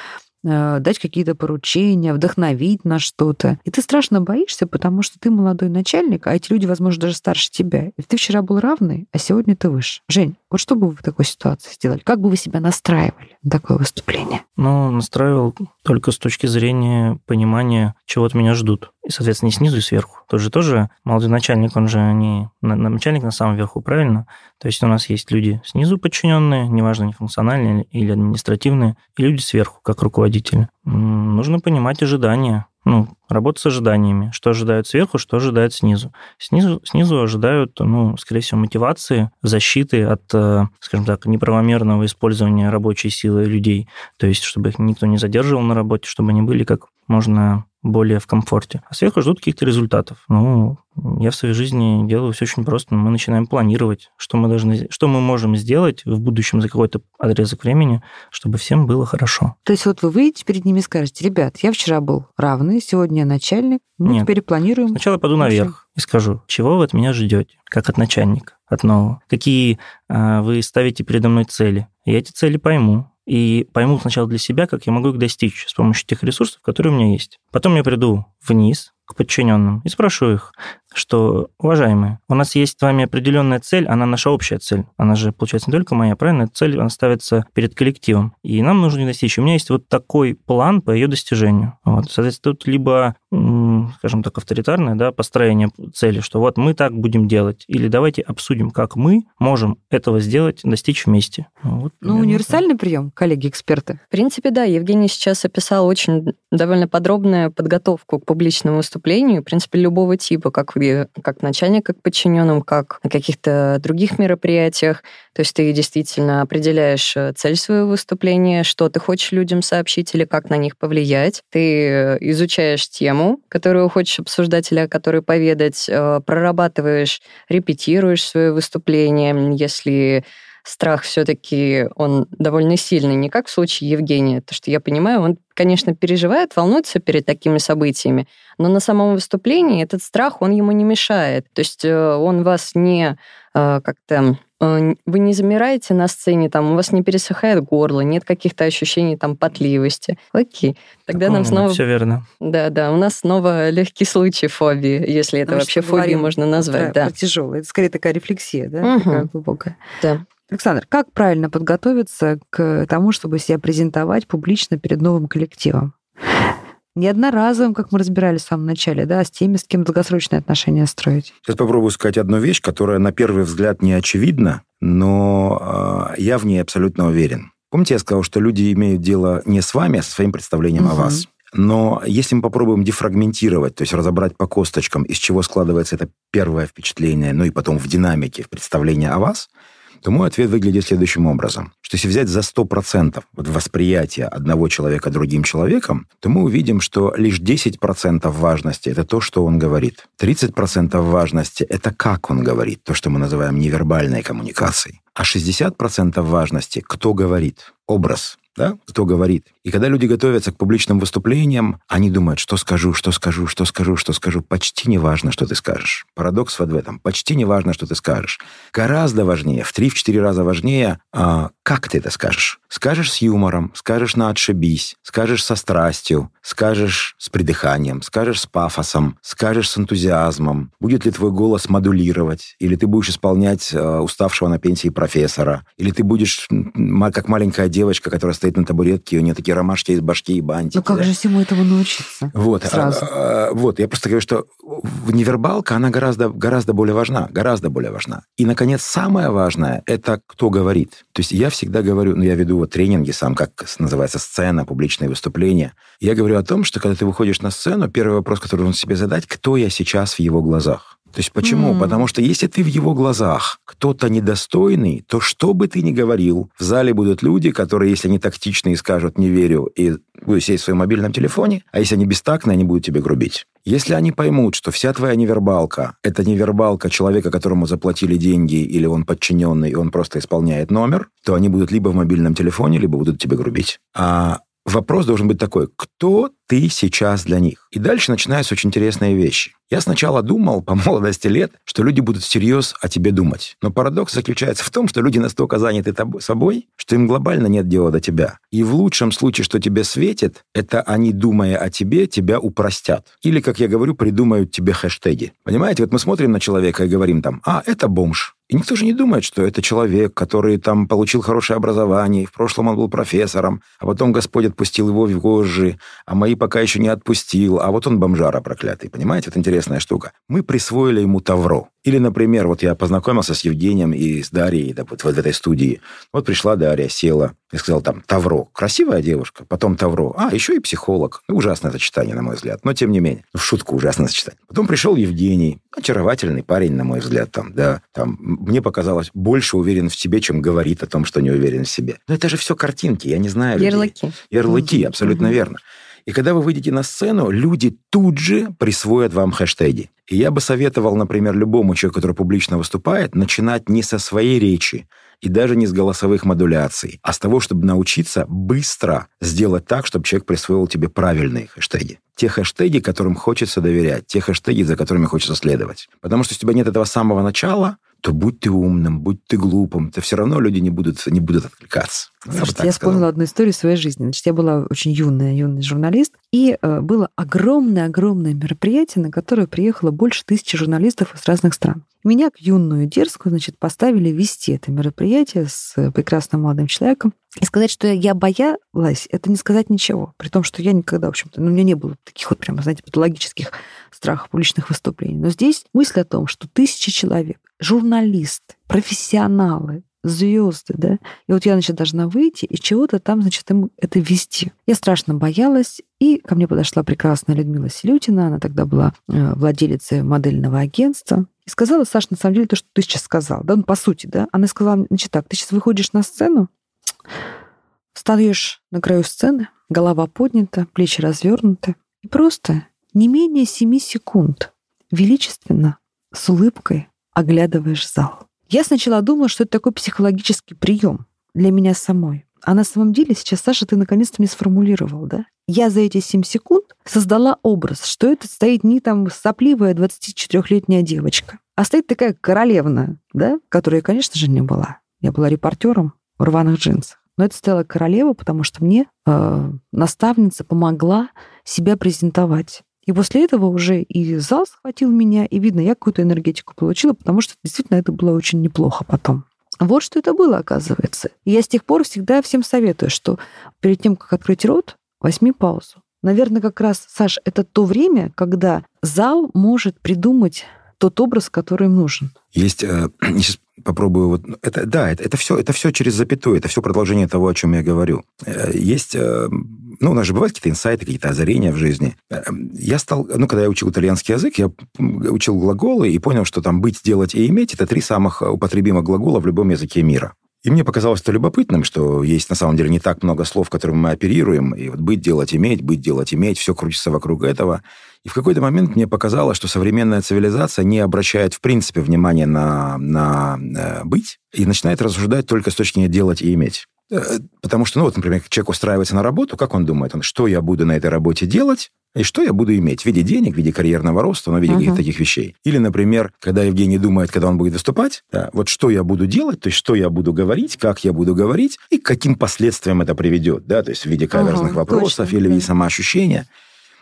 дать какие-то поручения, вдохновить на что-то. И ты страшно боишься, потому что ты молодой начальник, а эти люди, возможно, даже старше тебя. И ты вчера был равный, а сегодня ты выше. Жень, вот что бы вы в такой ситуации сделали? Как бы вы себя настраивали на такое выступление? Ну, настраивал только с точки зрения понимания, чего от меня ждут. И, соответственно, не снизу и сверху. Тот же тоже молодой начальник, он же не на- на- начальник на самом верху, правильно? То есть у нас есть люди снизу подчиненные, неважно, не функциональные или административные, и люди сверху, как руководители. Нужно понимать ожидания, ну, работать с ожиданиями, что ожидают сверху, что ожидают снизу. Снизу, снизу ожидают, ну, скорее всего, мотивации, защиты от, э, скажем так, неправомерного использования рабочей силы людей, то есть чтобы их никто не задерживал на работе, чтобы они были как можно более в комфорте. А сверху ждут каких-то результатов. Ну, я в своей жизни делаю все очень просто. Мы начинаем планировать, что мы должны, что мы можем сделать в будущем за какой-то отрезок времени, чтобы всем было хорошо. То есть вот вы выйдете перед ними и скажете, ребят, я вчера был равный, сегодня я начальник, мы Нет. теперь планируем. Сначала пойду наверх и скажу, чего вы от меня ждете, как от начальника, от нового. Какие а, вы ставите передо мной цели. Я эти цели пойму. И пойму сначала для себя, как я могу их достичь с помощью тех ресурсов, которые у меня есть. Потом я приду вниз к подчиненным и спрошу их, что, уважаемые, у нас есть с вами определенная цель, она наша общая цель. Она же, получается, не только моя, правильно? Цель, она ставится перед коллективом. И нам нужно ее достичь. У меня есть вот такой план по ее достижению. Вот. Соответственно, тут либо, скажем так, авторитарное да, построение цели, что вот мы так будем делать, или давайте обсудим, как мы можем этого сделать, достичь вместе. Вот Ну, универсальный прием, коллеги-эксперты. В принципе, да, Евгений сейчас описал очень довольно подробную подготовку к публичному выступлению, в принципе, любого типа, как вы, как начальник, как подчиненным, как на каких-то других мероприятиях. То есть ты действительно определяешь э, цель своего выступления, что ты хочешь людям сообщить или как на них повлиять. Ты э, изучаешь тему, которую хочешь обсуждать или о которой поведать, э, прорабатываешь, репетируешь свое выступление. Если страх все-таки он довольно сильный, не как в случае Евгения, то что я понимаю, он, конечно, переживает, волнуется перед такими событиями, но на самом выступлении этот страх, он ему не мешает. То есть э, он вас не э, как-то вы не замираете на сцене, там, у вас не пересыхает горло, нет каких-то ощущений там потливости. Окей, тогда нам снова... Все верно. Да, да, у нас снова легкий случай фобии, если это Мы вообще фобией говорим можно назвать, про, да. про тяжелое. Это скорее такая рефлексия, да, Мгм. такая глубокая. Да. Александр, как правильно подготовиться к тому, чтобы себя презентовать публично перед новым коллективом? Не одноразовым, как мы разбирали в самом начале, да, а с теми, с кем долгосрочные отношения строить. Сейчас попробую сказать одну вещь, которая на первый взгляд не очевидна, но э, я в ней абсолютно уверен. Помните, я сказал, что люди имеют дело не с вами, а со своим представлением о Мгм. вас. Но если мы попробуем дефрагментировать, то есть разобрать по косточкам, из чего складывается это первое впечатление, ну и потом в динамике в представление о вас, то мой ответ выглядит следующим образом. Что если взять за 100% вот восприятие одного человека другим человеком, то мы увидим, что лишь 10% важности – это то, что он говорит. 30% важности – это как он говорит, то, что мы называем невербальной коммуникацией. А 60% важности – кто говорит, образ, да, кто говорит. И когда люди готовятся к публичным выступлениям, они думают, что скажу, что скажу, что скажу, что скажу. Почти не важно, что ты скажешь. Парадокс вот в этом. Почти не важно, что ты скажешь. Гораздо важнее, в 3-4 раза важнее, а, как ты это скажешь. Скажешь с юмором, скажешь на отшибись, скажешь со страстью, скажешь с придыханием, скажешь с пафосом, скажешь с энтузиазмом. Будет ли твой голос модулировать? Или ты будешь исполнять э, уставшего на пенсии профессора? Или ты будешь как маленькая девочка, которая стоит на табуретке, у нее такие ромашки из башки и бантики. Ну как да? же всему этому научиться? Вот, Сразу. а, а, вот, я просто говорю, что невербалка, она гораздо, гораздо более важна, гораздо более важна. И, наконец, самое важное – это кто говорит. То есть я всегда говорю, ну, я веду вот тренинги сам, как называется сцена, публичные выступления. Я говорю о том, что когда ты выходишь на сцену, первый вопрос, который нужно себе задать, кто я сейчас в его глазах? То есть почему? М. Потому что если ты в его глазах кто-то недостойный, то что бы ты ни говорил, в зале будут люди, которые, если они тактичные, скажут «не верю» и будут сидеть в своем мобильном телефоне, а если они бестактные, они будут тебе грубить. Если они поймут, что вся твоя невербалка – это невербалка человека, которому заплатили деньги, или он подчиненный, и он просто исполняет номер, то они будут либо в мобильном телефоне, либо будут тебе грубить. А вопрос должен быть такой, кто ты сейчас для них? И дальше начинаются очень интересные вещи. Я сначала думал по молодости лет, что люди будут всерьез о тебе думать. Но парадокс заключается в том, что люди настолько заняты собой, что им глобально нет дела до тебя. И в лучшем случае, что тебе светит, это они, думая о тебе, тебя упростят. Или, как я говорю, придумают тебе хэштеги. Понимаете, вот мы смотрим на человека и говорим там, а, это бомж. И никто же не думает, что это человек, который там получил хорошее образование, в прошлом он был профессором, а потом Господь отпустил его в вожжи, а мои пока еще не отпустил, а вот он бомжара проклятый. Понимаете, это интересная штука. Мы присвоили ему тавро. Или, например, вот я познакомился с Евгением и с Дарьей да, вот в этой студии. Вот пришла Дарья, села и сказала там «Тавро». Красивая девушка. Потом «Тавро». А, еще и психолог. Ну, ужасное сочетание, на мой взгляд. Но, тем не менее, в шутку ужасное сочетание. Потом пришел Евгений. Очаровательный парень, на мой взгляд. Там, да, там, мне показалось, больше уверен в себе, чем говорит о том, что не уверен в себе. Но это же все картинки, я не знаю. людей. Ярлыки. Ярлыки, абсолютно верно. И когда вы выйдете на сцену, люди тут же присвоят вам хэштеги. И я бы советовал, например, любому человеку, который публично выступает, начинать не со своей речи и даже не с голосовых модуляций, а с того, чтобы научиться быстро сделать так, чтобы человек присвоил тебе правильные хэштеги. Те хэштеги, которым хочется доверять, те хэштеги, за которыми хочется следовать. Потому что если у тебя нет этого самого начала, то будь ты умным, будь ты глупым, то все равно люди не будут, не будут откликаться. Ну, Слушайте, я сказал. вспомнила одну историю своей жизни. Значит, я была очень юная, юный журналист, и э, было огромное-огромное мероприятие, на которое приехало больше тысячи журналистов из разных стран. Меня, как юную дерзкую, значит, поставили вести это мероприятие с э, прекрасным молодым человеком. И сказать, что я боялась, это не сказать ничего. При том, что я никогда, в общем-то, ну, у меня не было таких вот прямо, знаете, патологических страхов публичных выступлений. Но здесь мысль о том, что тысячи человек, журналисты, профессионалы, звезды, да, и вот я, значит, должна выйти и чего-то там, значит, им это вести. Я страшно боялась, и ко мне подошла прекрасная Людмила Селютина, она тогда была э, владелицей модельного агентства, и сказала, Саша, на самом деле, то, что ты сейчас сказал, да, ну, по сути, да, она сказала, значит, так, ты сейчас выходишь на сцену, встаешь на краю сцены, голова поднята, плечи развернуты, и просто не менее семи секунд величественно, с улыбкой оглядываешь зал. Я сначала думала, что это такой психологический прием для меня самой. А на самом деле сейчас, Саша, ты наконец-то мне сформулировал, да? Я за эти 7 секунд создала образ, что это стоит не там сопливая 24-летняя девочка, а стоит такая королевна, да, которая, конечно же, не была. Я была репортером в рваных джинсах. Но это стояла королева, потому что мне э, наставница помогла себя презентовать. И после этого уже и зал схватил меня, и видно, я какую-то энергетику получила, потому что действительно это было очень неплохо потом. Вот что это было, оказывается. И я с тех пор всегда всем советую, что перед тем, как открыть рот, возьми паузу. Наверное, как раз, Саш, это то время, когда зал может придумать тот образ, который им нужен. Есть, э, [clears throat] сейчас попробую, вот, ну, это, да, это, это, все, это все через запятую, это все продолжение того, о чем я говорю. Э, Есть, э, ну, у нас же бывают какие-то инсайты, какие-то озарения в жизни. Э, Я стал, ну, когда я учил итальянский язык, я учил глаголы и понял, что там быть, делать и иметь – это три самых употребимых глагола в любом языке мира. И мне показалось это любопытным, что есть на самом деле не так много слов, которыми мы оперируем. И вот быть, делать, иметь, быть, делать, иметь, все крутится вокруг этого. И в какой-то момент мне показалось, что современная цивилизация не обращает в принципе внимания на, на э, быть и начинает рассуждать только с точки зрения делать и иметь. Э, Потому что, ну вот, например, человек устраивается на работу, как он думает, он, что я буду на этой работе делать, и что я буду иметь в виде денег, в виде карьерного роста, ну, в виде Мгм. каких-то таких вещей. Или, например, когда Евгений думает, когда он будет выступать, да, вот что я буду делать, то есть что я буду говорить, как я буду говорить, и к каким последствиям это приведет, да, то есть в виде каверзных Ага, вопросов точно, или в виде да. самоощущения.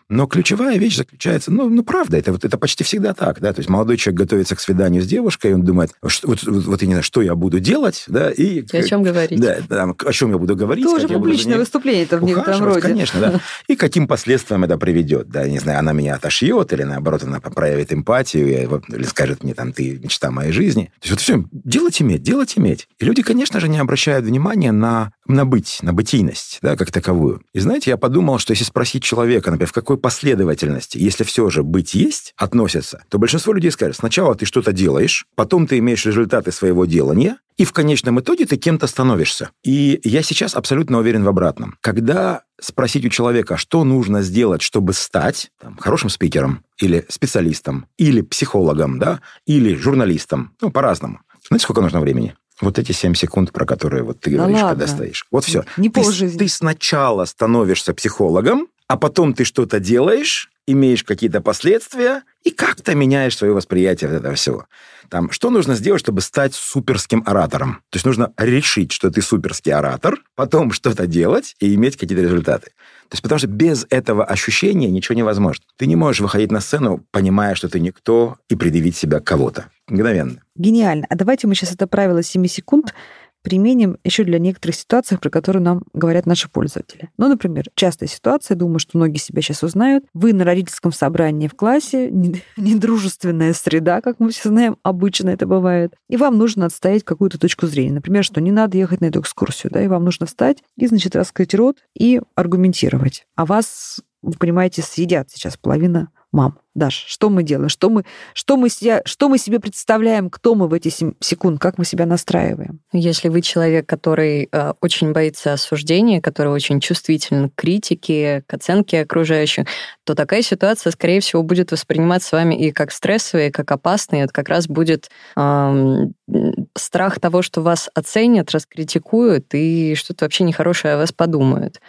Но ключевая вещь заключается, ну, ну правда, это, вот, это почти всегда так, да, то есть молодой человек готовится к свиданию с девушкой, он думает, что, вот, вот, вот я не знаю, что я буду делать, да, и... И о чем говорить? Да, да, о чем я буду говорить. Тоже публичное выступление это в некотором роде. конечно, да. [laughs] И каким последствиям это приведет, да, не знаю, она меня отошьет, или наоборот, она проявит эмпатию, или скажет мне, там, ты мечта моей жизни. То есть вот все, делать иметь, делать иметь. И люди, конечно же, не обращают внимания на, на быть, на бытийность, да, как таковую. И знаете, я подумал, что если спросить человека, например, в какой последовательности, если все же быть есть, относятся, то большинство людей скажет, сначала ты что-то делаешь, потом ты имеешь результаты своего делания, и в конечном итоге ты кем-то становишься. И я сейчас абсолютно уверен в обратном. Когда спросить у человека, что нужно сделать, чтобы стать там, хорошим спикером, или специалистом, или психологом, да, или журналистом, ну, по-разному. Знаете, сколько нужно времени? Вот эти 7 секунд, про которые вот ты Да говоришь, ладно. когда стоишь. Вот все. Не ты, полжизни. ты сначала становишься психологом, а потом ты что-то делаешь, имеешь какие-то последствия и как-то меняешь свое восприятие вот этого всего. Там, что нужно сделать, чтобы стать суперским оратором? То есть нужно решить, что ты суперский оратор, потом что-то делать и иметь какие-то результаты. То есть потому что без этого ощущения ничего невозможно. Ты не можешь выходить на сцену, понимая, что ты никто, и предъявить себя кого-то. Мгновенно. Гениально. А давайте мы сейчас это правило 7 секунд применим еще для некоторых ситуаций, про которые нам говорят наши пользователи. Ну, например, частая ситуация, думаю, что многие себя сейчас узнают. Вы на родительском собрании в классе, [laughs] не- недружественная среда, как мы все знаем, обычно это бывает, и вам нужно отстоять какую-то точку зрения. Например, что не надо ехать на эту экскурсию, да, и вам нужно встать и, значит, раскрыть рот и аргументировать. А вас, вы понимаете, съедят сейчас половина мам. Даш, что мы делаем? Что мы, что мы, себя, что мы себе представляем? Кто мы в эти 7 секунд? Как мы себя настраиваем? Если вы человек, который э, очень боится осуждения, который очень чувствителен к критике, к оценке окружающих, то такая ситуация, скорее всего, будет восприниматься вами и как стрессовая, и как опасная. Это как раз будет эм, страх того, что вас оценят, раскритикуют и что-то вообще нехорошее о вас подумают.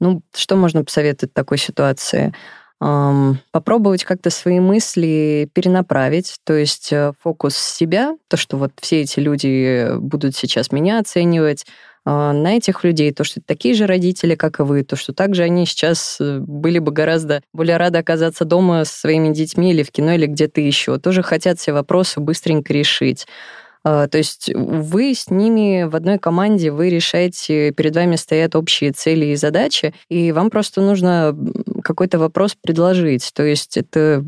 Ну, что можно посоветовать такой ситуации? Попробовать как-то свои мысли перенаправить, то есть э, фокус себя, то, что вот все эти люди будут сейчас меня оценивать, а, на этих людей, то, что такие же родители, как и вы, то, что также они сейчас э, были бы гораздо более рады оказаться дома со своими детьми или в кино, или где-то еще, тоже хотят все вопросы быстренько решить. А, То есть вы с ними в одной команде, вы решаете, перед вами стоят общие цели и задачи, и вам просто нужно какой-то вопрос предложить. То есть это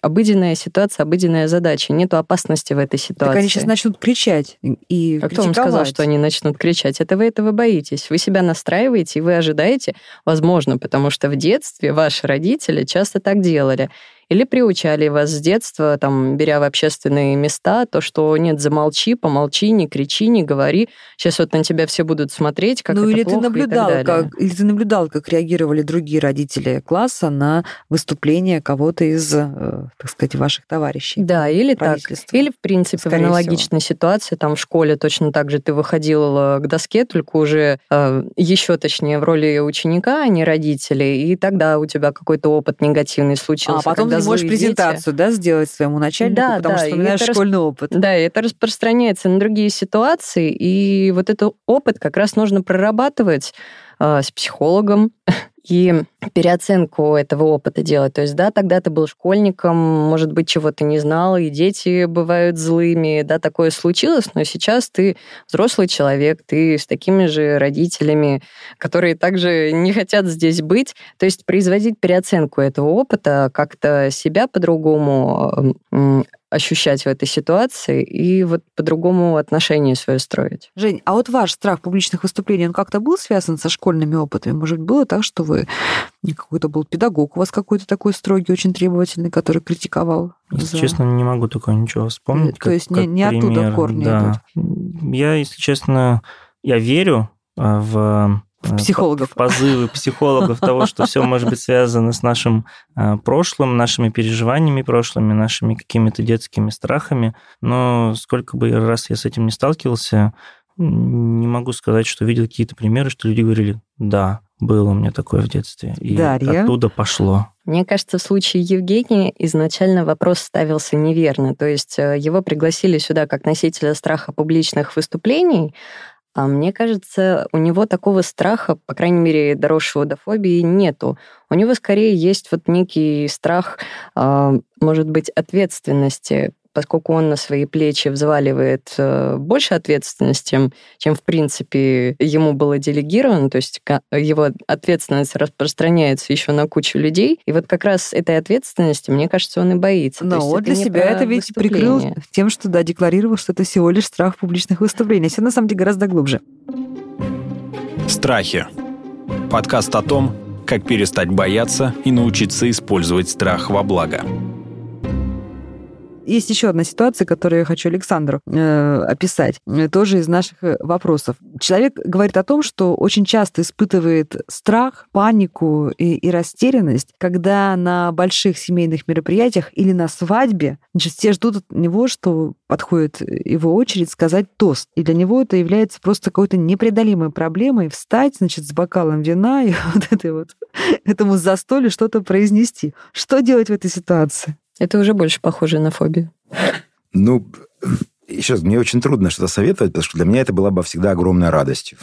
обыденная ситуация, обыденная задача. Нету опасности в этой ситуации. Так они сейчас начнут кричать и А кто вам сказал, что они начнут кричать? Это вы этого боитесь. Вы себя настраиваете, и вы ожидаете, возможно, потому что в детстве ваши родители часто так делали. Или приучали вас с детства, там, беря в общественные места, то, что нет, замолчи, помолчи, не кричи, не говори. Сейчас вот на тебя все будут смотреть, как ну это или плохо ты и так наблюдал, далее. как, или ты наблюдал, как реагировали другие родители класса на выступление кого-то из, э, так сказать, ваших товарищей. Да, или так. Или, в принципе, Скорее в аналогичной ситуации, там в школе точно так же ты выходил к доске, только уже э, еще точнее в роли ученика, а не родителей, и тогда у тебя какой-то опыт негативный случился. А потом когда ты можешь дети- презентацию да, сделать своему начальнику, Да, потому да, что это рас- школьный опыт. Да, и это распространяется на другие ситуации, и вот этот опыт как раз нужно прорабатывать э, с психологом и переоценку этого опыта делать. То есть, да, тогда ты был школьником, может быть, чего-то не знал, и дети бывают злыми, да, такое случилось, но сейчас ты взрослый человек, ты с такими же родителями, которые также не хотят здесь быть. То есть производить переоценку этого опыта, как-то себя по-другому ощущать в этой ситуации и вот по-другому отношение свое строить. Жень, а вот ваш страх публичных выступлений, он как-то был связан со школьными опытами? Может, было так, что вы какой-то был педагог, у вас какой-то такой строгий, очень требовательный, который критиковал? Если за- честно, не могу такого ничего вспомнить. То есть не- не оттуда пример. корни да. Я, если честно, я верю а, в психологов. в позывы психологов того, что все может быть связано с нашим а, прошлым, нашими переживаниями прошлыми, нашими какими-то детскими страхами. Но сколько бы раз я с этим не сталкивался, не могу сказать, что видел какие-то примеры, что люди говорили, да, было у меня такое в детстве. И Дарья? оттуда пошло. Мне кажется, в случае Евгения изначально вопрос ставился неверно. То есть э, его пригласили сюда как носителя страха публичных выступлений, а мне кажется, у него такого страха, по крайней мере, доросшего до фобии, нету. У него скорее есть вот некий страх, а, может быть, ответственности, поскольку он на свои плечи взваливает э, больше ответственности, чем, в принципе, ему было делегировано, то есть его ответственность распространяется еще на кучу людей, и вот как раз этой ответственности, мне кажется, он и боится. Но он для себя это ведь прикрыл тем, что да, декларировал, что это всего лишь страх публичных выступлений. Все на самом деле гораздо глубже. Страхи. Подкаст о том, как перестать бояться и научиться использовать страх во благо. Есть еще одна ситуация, которую я хочу Александру э, описать, э, тоже из наших э, вопросов. Человек говорит о том, что очень часто испытывает страх, панику и, и растерянность, когда на больших семейных мероприятиях или на свадьбе значит, все ждут от него, что подходит его очередь сказать тост. И для него это является просто какой-то непреодолимой проблемой встать, значит, с бокалом вина и [laughs] вот, этой вот этому застолью что-то произнести. Что делать в этой ситуации? Это уже больше похоже на фобию. Ну, раз, мне очень трудно что-то советовать, потому что для меня это была бы всегда огромной радостью.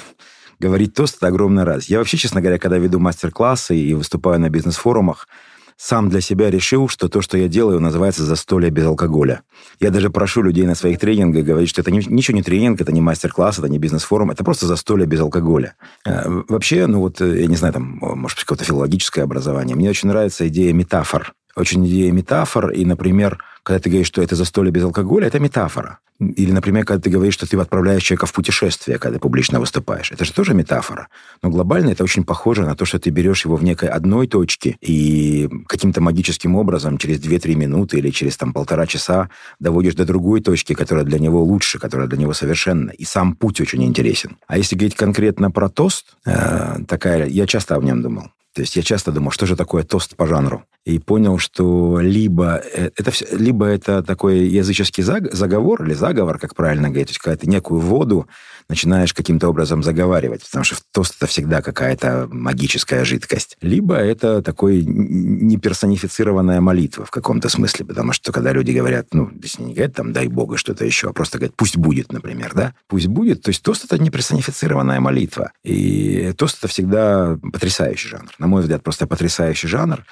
Говорить тост – это огромная радость. Я вообще, честно говоря, когда веду мастер-классы и выступаю на бизнес-форумах, сам для себя решил, что то, что я делаю, называется застолье без алкоголя. Я даже прошу людей на своих тренингах говорить, что это ничего не тренинг, это не мастер-класс, это не бизнес-форум, это просто застолье без алкоголя. Э, вообще, ну вот, э, я не знаю, там, может быть, какое-то филологическое образование. Мне очень нравится идея метафор очень идея метафор, и, например, когда ты говоришь, что это застолье без алкоголя, это метафора. Или, например, когда ты говоришь, что ты отправляешь человека в путешествие, когда ты публично выступаешь. Это же тоже метафора. Но глобально это очень похоже на то, что ты берешь его в некой одной точке и каким-то магическим образом через 2-3 минуты или через там полтора часа доводишь до другой точки, которая для него лучше, которая для него совершенна. И сам путь очень интересен. А если говорить конкретно про тост, э, такая, я часто о нем думал. То есть я часто думал, что же такое тост по жанру. И понял, что либо э, это, либо это такой языческий заговор или заговор, как правильно говорить, то есть ты некую воду начинаешь каким-то образом заговаривать, потому что тост это всегда какая-то магическая жидкость. Либо это такой неперсонифицированная молитва в каком-то смысле, потому что когда люди говорят, ну, если не говорят там «дай Бога» что-то еще, а просто говорят «пусть будет», например, да, «пусть будет», то есть тост это неперсонифицированная молитва. И тост это всегда потрясающий жанр. На мой взгляд, просто потрясающий жанр.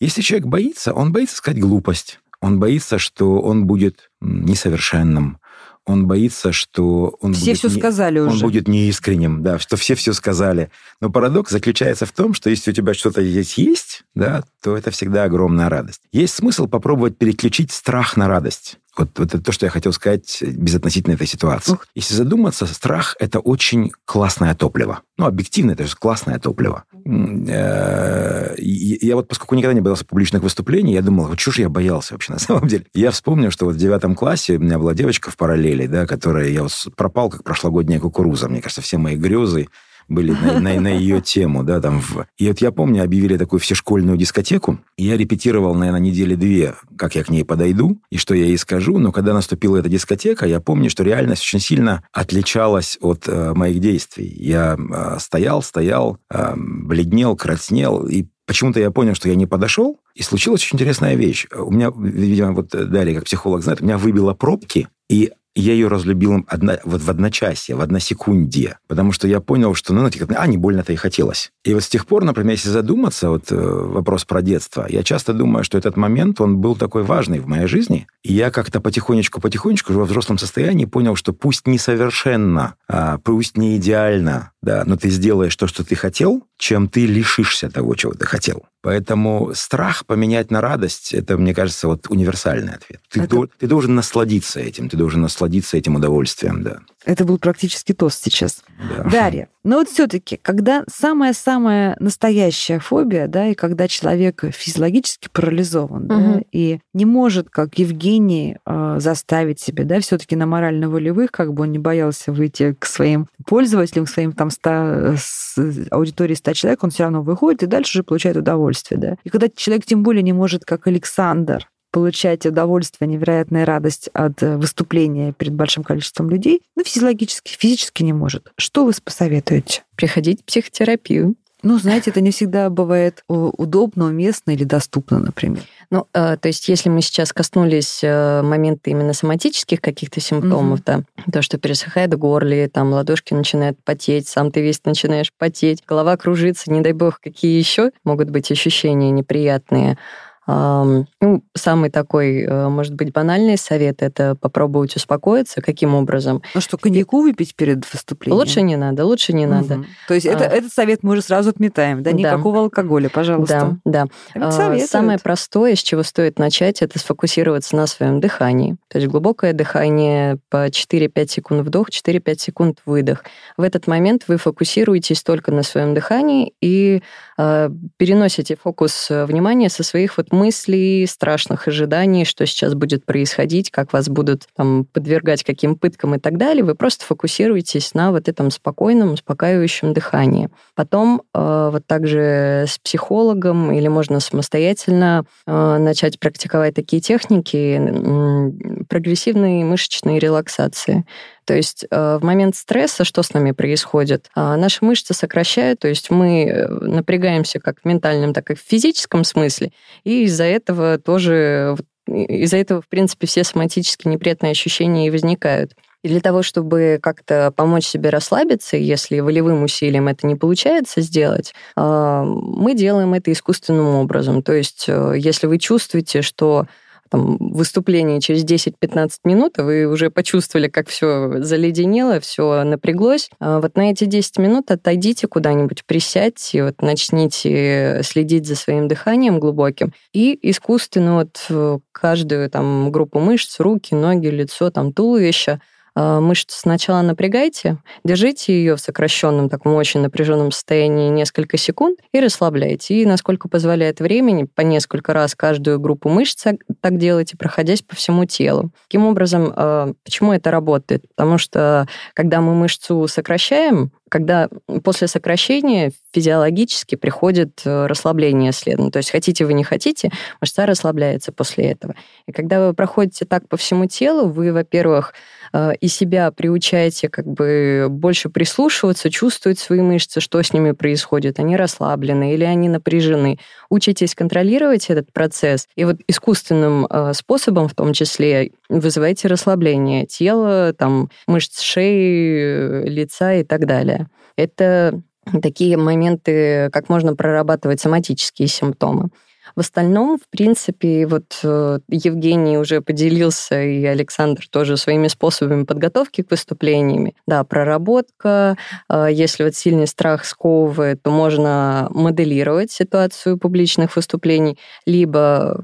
Если человек боится, он боится сказать глупость. Он боится, что он будет несовершенным, он боится, что он все будет все не, сказали он уже. будет неискренним, да, что все все сказали. Но парадокс заключается в том, что если у тебя что-то здесь есть, да, то это всегда огромная радость. Есть смысл попробовать переключить страх на радость. Вот, вот это то, что я хотел сказать безотносительно этой ситуации. Ух. Если задуматься, страх – это очень классное топливо. Ну, объективно, это же классное топливо. Э, я вот, поскольку никогда не боялся публичных выступлений, я думал, вот же я боялся вообще на самом деле. Я вспомнил, что вот в девятом классе у меня была девочка в параллели, да, которая, я вот пропал, как прошлогодняя кукуруза. Мне кажется, все мои грезы были на, на, на ее тему, да, там. В... И вот я помню, объявили такую всешкольную дискотеку, и я репетировал, наверное, недели две, как я к ней подойду и что я ей скажу, но когда наступила эта дискотека, я помню, что реальность очень сильно отличалась от э, моих действий. Я э, стоял, стоял, э, бледнел, краснел, и Почему-то я понял, что я не подошел, и случилась очень интересная вещь. У меня, видимо, вот Дарья, как психолог знает, у меня выбило пробки, и я ее разлюбил одно, вот в одночасье, в односекунде, потому что я понял, что, ну, типа, а, не больно-то и хотелось. И вот с тех пор, например, если задуматься, вот э, вопрос про детство, я часто думаю, что этот момент, он был такой важный в моей жизни, и я как-то потихонечку-потихонечку уже во взрослом состоянии понял, что пусть несовершенно, а, пусть не идеально, да, но ты сделаешь то, что ты хотел, чем ты лишишься того, чего ты хотел. Поэтому страх поменять на радость, это, мне кажется, вот универсальный ответ. Ты, это... до, ты должен насладиться этим, ты должен насладиться этим удовольствием, да. Это был практически тост сейчас. Да. Дарья, но вот все-таки, когда самая-самая настоящая фобия, да, и когда человек физиологически парализован, угу. да, и не может, как Евгений, э, заставить себя, да, все-таки на морально-волевых, как бы он не боялся выйти к своим пользователям, к своим там 100, с аудитории 100 человек, он все равно выходит и дальше уже получает удовольствие, да. И когда человек тем более не может, как Александр, получать удовольствие, невероятная радость от э, выступления перед большим количеством людей, ну, физиологически, физически не может. Что вы посоветуете? Приходить в психотерапию. Ну, знаете, это не всегда бывает удобно, уместно или доступно, например. Ну, э, то есть, если мы сейчас коснулись э, момента именно соматических каких-то симптомов, mm да, то, что пересыхает горле, там ладошки начинают потеть, сам ты весь начинаешь потеть, голова кружится, не дай бог, какие еще могут быть ощущения неприятные Ну, самый такой, э, может быть, банальный совет – это попробовать успокоиться. Каким образом? Ну что, коньяку выпить перед выступлением? Лучше не надо, лучше не надо. То есть это, а. этот совет мы уже сразу отметаем, да? Никакого да. алкоголя, пожалуйста. Да, да. А, самое простое, с чего стоит начать, это сфокусироваться на своем дыхании. То есть глубокое дыхание по 4-5 секунд вдох, 4-5 секунд выдох. В этот момент вы фокусируетесь только на своем дыхании и э, переносите фокус внимания со своих вот мыслей, страшных ожиданий, что сейчас будет происходить, как вас будут там, подвергать каким пыткам и так далее. Вы просто фокусируетесь на вот этом спокойном, успокаивающем дыхании. Потом э, вот также с психологом или можно самостоятельно э, начать практиковать такие техники э, прогрессивной мышечной релаксации. То есть э, в момент стресса что с нами происходит? А, наши мышцы сокращают, то есть мы э, напрягаемся как в ментальном, так и в физическом смысле, и из-за этого тоже из-за этого, в принципе, все соматические неприятные ощущения и возникают. И для того, чтобы как-то помочь себе расслабиться, если волевым усилием это не получается сделать, а, мы делаем это искусственным образом. То есть, э, если вы чувствуете, что там, выступление через 10-15 минут, а вы уже почувствовали, как все заледенело, все напряглось. А вот на эти 10 минут отойдите куда-нибудь, присядьте, вот начните следить за своим дыханием глубоким и искусственно вот э, каждую там группу мышц, руки, ноги, лицо, там туловище мышцу сначала напрягайте, держите ее в сокращенном, таком очень напряженном состоянии несколько секунд и расслабляйте. И насколько позволяет времени, по несколько раз каждую группу мышц так делайте, проходясь по всему телу. Таким образом, а, почему это работает? Потому что когда мы мышцу сокращаем, когда после сокращения физиологически приходит э, расслабление следом. То есть хотите вы не хотите, мышца расслабляется после этого. И когда вы проходите так по всему телу, вы, во-первых, э, и себя приучаете как бы больше прислушиваться, чувствовать свои мышцы, что с ними происходит, они расслаблены или они напряжены. Учитесь контролировать этот процесс. И вот искусственным э, способом в том числе вызываете расслабление тела, там, мышц шеи, лица и так далее. Это такие моменты, как можно прорабатывать соматические симптомы. В остальном, в принципе, вот э, Евгений уже поделился, и Александр тоже своими способами подготовки к выступлениями. Да, проработка. Э, если вот сильный страх сковывает, то можно моделировать ситуацию публичных выступлений, либо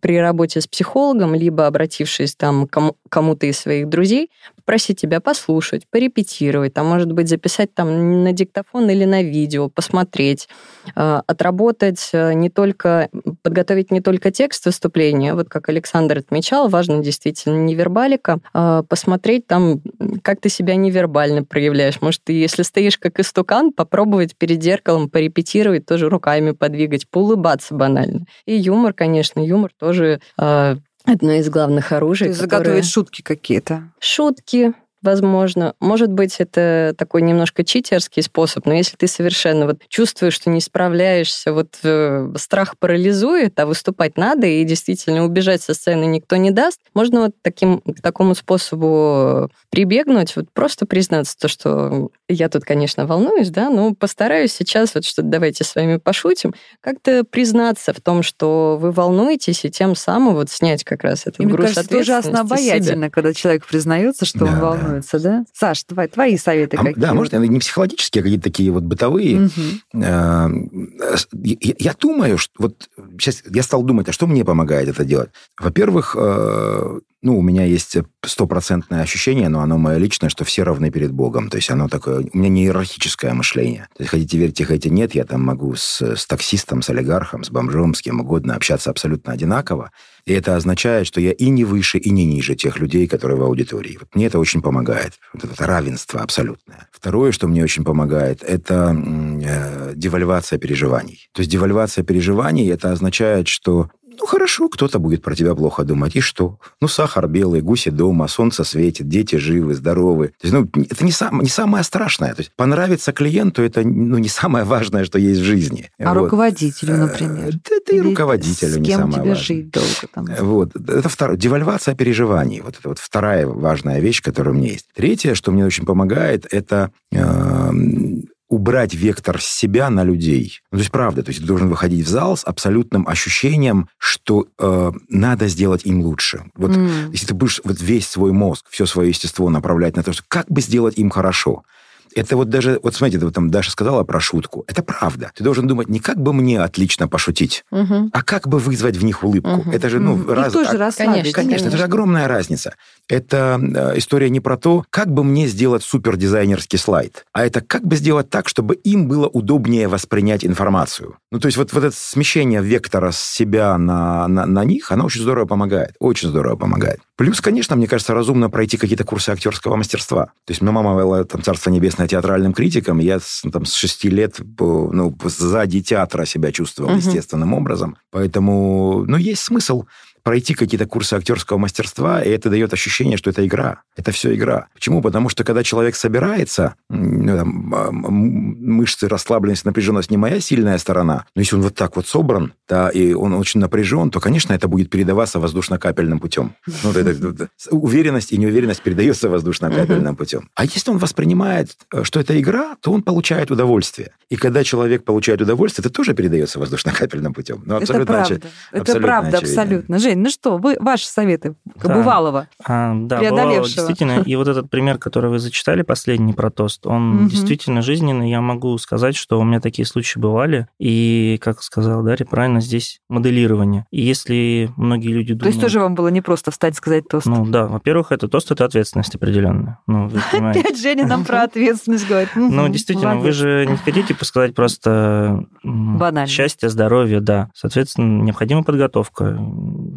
при работе с психологом, либо обратившись там к кому-то из своих друзей, попросить тебя послушать, порепетировать, там, может быть, записать там на диктофон или на видео, посмотреть, а, отработать э, не только, подготовить не только текст выступления, вот как Александр отмечал, важно действительно невербалика, а посмотреть там, как ты себя невербально проявляешь. Может, ты, если стоишь как истукан, попробовать перед зеркалом порепетировать, тоже руками подвигать, поулыбаться банально. И юмор, конечно, юмор тоже а, одно из главных оружий. То есть которые... загадывать шутки какие-то. Шутки, возможно. Может быть, это такой немножко читерский способ, но если ты совершенно вот чувствуешь, что не справляешься, вот э, страх парализует, а выступать надо, и действительно убежать со сцены никто не даст, можно вот таким, к такому способу прибегнуть, вот просто признаться то, что я тут, конечно, волнуюсь, да, но постараюсь сейчас вот что-то давайте с вами пошутим, как-то признаться в том, что вы волнуетесь, и тем самым вот снять как раз этот и груз мне кажется, это ужасно обаятельно, когда человек признается, что да, он волнуется становится, да? Саш, твои, твои советы а, какие? Да, может, не психологические, а какие-то такие вот бытовые. Угу. Я, я думаю, что вот сейчас я стал думать, а что мне помогает это делать? Во-первых, э, ну, у меня есть стопроцентное ощущение, но оно мое личное, что все равны перед Богом. То есть оно такое... У меня не иерархическое мышление. То есть хотите верьте, хотите нет, я там могу с, с таксистом, с олигархом, с бомжом, с кем угодно общаться абсолютно одинаково. И это означает, что я и не выше, и не ниже тех людей, которые в аудитории. Вот мне это очень помогает. Вот это равенство абсолютное. Второе, что мне очень помогает, это э, девальвация переживаний. То есть девальвация переживаний, это означает, что ну, хорошо, кто-то будет про тебя плохо думать. И что? Ну, сахар белый, гуси дома, солнце светит, дети живы, здоровы. То есть, ну, это не, сам, не самое страшное. То есть, понравиться клиенту – это ну, не самое важное, что есть в жизни. А вот. руководителю, например? Это и руководителю не самое тебе жить долго? Там? Вот. Это второе. Девальвация переживаний. Вот это вот вторая важная вещь, которая у меня есть. Третье, что мне очень помогает, это э, убрать вектор с себя на людей. Ну, то есть, правда, то есть ты должен выходить в зал с абсолютным ощущением, что э, надо сделать им лучше. Вот М. если ты будешь вот весь свой мозг, все свое естество направлять на то, что как бы сделать им хорошо. Это вот даже, вот смотрите, вот там Даша сказала про шутку. Это правда. Ты должен думать не как бы мне отлично пошутить, Мгм. а как бы вызвать в них улыбку. Мгм. Это же, ну, М. раз... Тоже а- расслабить. Конечно, это же огромная разница. Это э, история не про то, как бы мне сделать супердизайнерский слайд, а это как бы сделать так, чтобы им было удобнее воспринять информацию. Ну, то есть вот, вот это смещение вектора с себя на, на, на них, оно очень здорово помогает. Очень здорово помогает. Плюс, конечно, мне кажется, разумно пройти какие-то курсы актерского мастерства. То есть моя мама была, там, царство небесное, театральным критиком, я с, ну, там, с шести лет по- ну, сзади театра себя чувствовал Мгм. естественным образом. Поэтому, ну, есть смысл пройти какие-то курсы актерского мастерства, и это дает ощущение, что это игра. Это все игра. Почему? Потому что когда человек собирается, ну, там, а, мышцы, расслабленность, напряженность не моя сильная сторона, но если он вот так вот собран, да, и он очень напряжен, то, конечно, это будет передаваться воздушно-капельным путем. Ну, это- это- уверенность и неуверенность передается воздушно-капельным путем. А если он воспринимает, э, что это игра, то он получает удовольствие. И когда человек получает удовольствие, это тоже передается воздушно-капельным путем. Ну, Это абсолютно правда. очи- Это правда, очевидно. абсолютно. Жень, ну что, вы ваши советы Да. бывалого. А, да, бывало, преодолевшего. действительно. И вот этот пример, который вы зачитали, последний про тост, он Мгм. действительно жизненный. Я могу сказать, что у меня такие случаи бывали. И, как сказала Дарья, правильно, здесь моделирование. И если многие люди То думают... есть тоже вам было не просто встать и сказать тост. Ну да, во-первых, это тост, это ответственность определенная. Ну, вы [laughs] понимаете. Опять Женя нам про ответственность говорит. Ну, действительно, вы же не хотите посказать просто Банально. счастье, здоровье, да. Соответственно, необходима подготовка.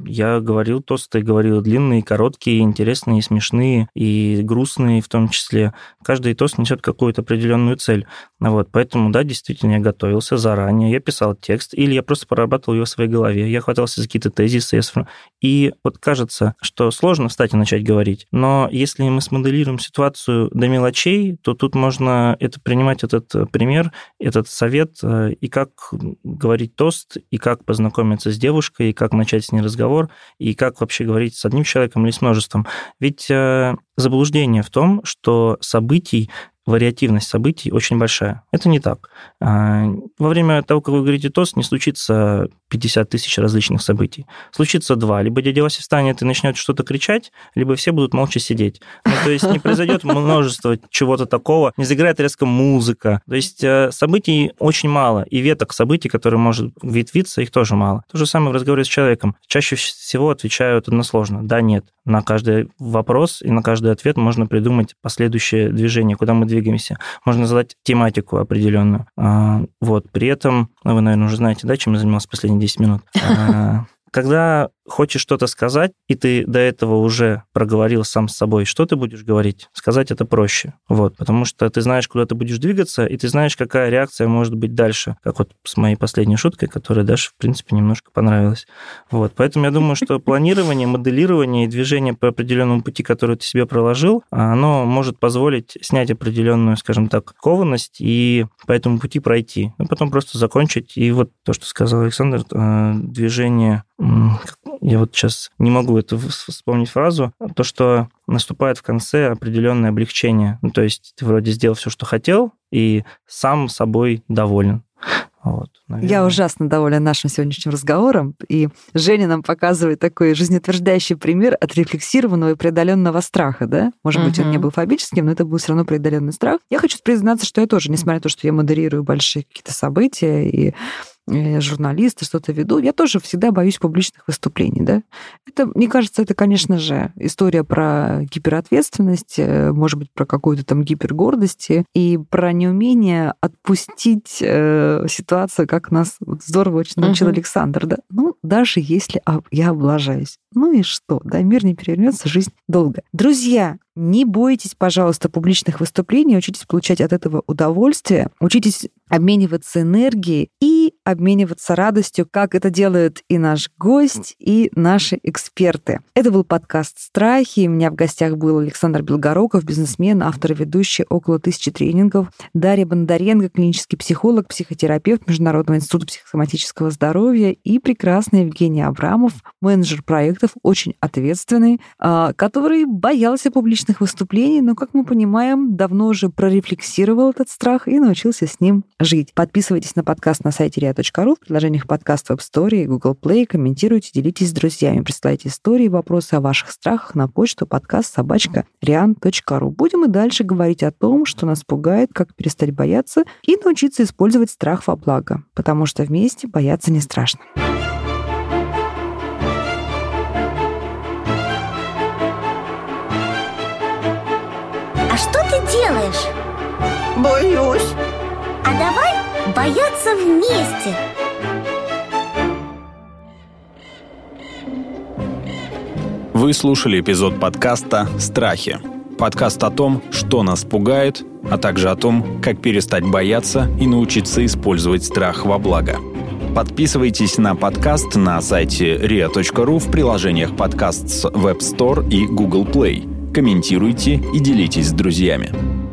Я говорил тосты, говорил длинные, короткие, интересные, смешные и грустные в том числе. Каждый тост несет какую-то определенную цель. Вот, поэтому, да, действительно, я готовился заранее, я писал текст, или я просто прорабатывал его в своей голове, я хватался за какие-то тезисы. И вот кажется, что сложно встать и начать говорить, но если мы смоделируем ситуацию до мелочей, то тут можно это принимать этот э, пример, этот совет, э, и как говорить тост, и как познакомиться с девушкой, и как начать с ней разговор, и как вообще говорить с одним человеком или с множеством. Ведь э, заблуждение в том, что событий вариативность событий очень большая. Это не так. А, Во время того, как вы говорите тост, не случится 50 тысяч различных событий. Случится два. Либо дядя Вася встанет и начнет что-то кричать, либо все будут молча сидеть. Ну, то есть не произойдет множество чего-то такого, не заиграет резко музыка. То есть э, событий очень мало, и веток событий, которые может ветвиться, их тоже мало. То же самое в разговоре с человеком. Чаще всего отвечают односложно. Да, нет. На каждый вопрос и на каждый ответ можно придумать последующее движение, куда мы. Можно задать тематику определенную. А, Вот. При этом, ну, вы, наверное, уже знаете, да, чем я занимался последние 10 минут. Когда хочешь что-то сказать, и ты до этого уже проговорил сам с собой, что ты будешь говорить, сказать это проще. Вот, потому что ты знаешь, куда ты будешь двигаться, и ты знаешь, какая реакция может быть дальше. Как вот с моей последней шуткой, которая Даше, в принципе, немножко понравилась. Вот, поэтому я думаю, что планирование, моделирование и движение по определенному пути, который ты себе проложил, оно может позволить снять определенную, скажем так, кованность и по этому пути пройти. А потом просто закончить. И вот то, что сказал Александр, э, движение я вот сейчас не могу это вспомнить фразу, то, что наступает в конце определенное облегчение. Ну, то есть ты вроде сделал все, что хотел, и сам собой доволен. Вот, Я ужасно довольна нашим сегодняшним разговором. И Женя нам показывает такой жизнеутверждающий пример отрефлексированного и преодоленного страха, да? Может быть, он не был фобическим, но это был все равно преодоленный страх. Я хочу признаться, что я тоже, несмотря на то, что я модерирую большие какие-то события и журналисты, что-то веду, я тоже всегда боюсь публичных выступлений, да. Это, мне кажется, это, конечно же, история про гиперответственность, э, может быть, про какую-то там гипергордость и про неумение отпустить э, ситуацию, как нас вот здорово очень научил Мгм. Александр, да. Ну, даже если об- я облажаюсь. Ну и что, да, мир не перевернется, жизнь долго. Друзья, не бойтесь, пожалуйста, публичных выступлений, учитесь получать от этого удовольствие, учитесь обмениваться энергией и обмениваться радостью, как это делают и наш гость, и наши эксперты. Это был подкаст «Страхи». У меня в гостях был Александр Белгороков, бизнесмен, автор и ведущий около тысячи тренингов, Дарья Бондаренко, клинический психолог, психотерапевт Международного института психосоматического здоровья и прекрасный Евгений Абрамов, менеджер проектов, очень ответственный, а, который боялся публичных выступлений, но, как мы понимаем, давно уже прорефлексировал этот страх и научился с ним жить. Подписывайтесь на подкаст на сайте ria.ru, в приложениях подкаст в App Store и Google Play, комментируйте, делитесь с друзьями, присылайте истории, вопросы о ваших страхах на почту подкаст собачка rian.ru. Будем и дальше говорить о том, что нас пугает, как перестать бояться и научиться использовать страх во благо, потому что вместе бояться не страшно. А что ты делаешь? Боюсь. Бояться вместе. Вы слушали эпизод подкаста «Страхи». Подкаст о том, что нас пугает, а также о том, как перестать бояться и научиться использовать страх во благо. Подписывайтесь на подкаст на сайте ria.ru в приложениях подкаст с Web Store и Google Play. Комментируйте и делитесь с друзьями.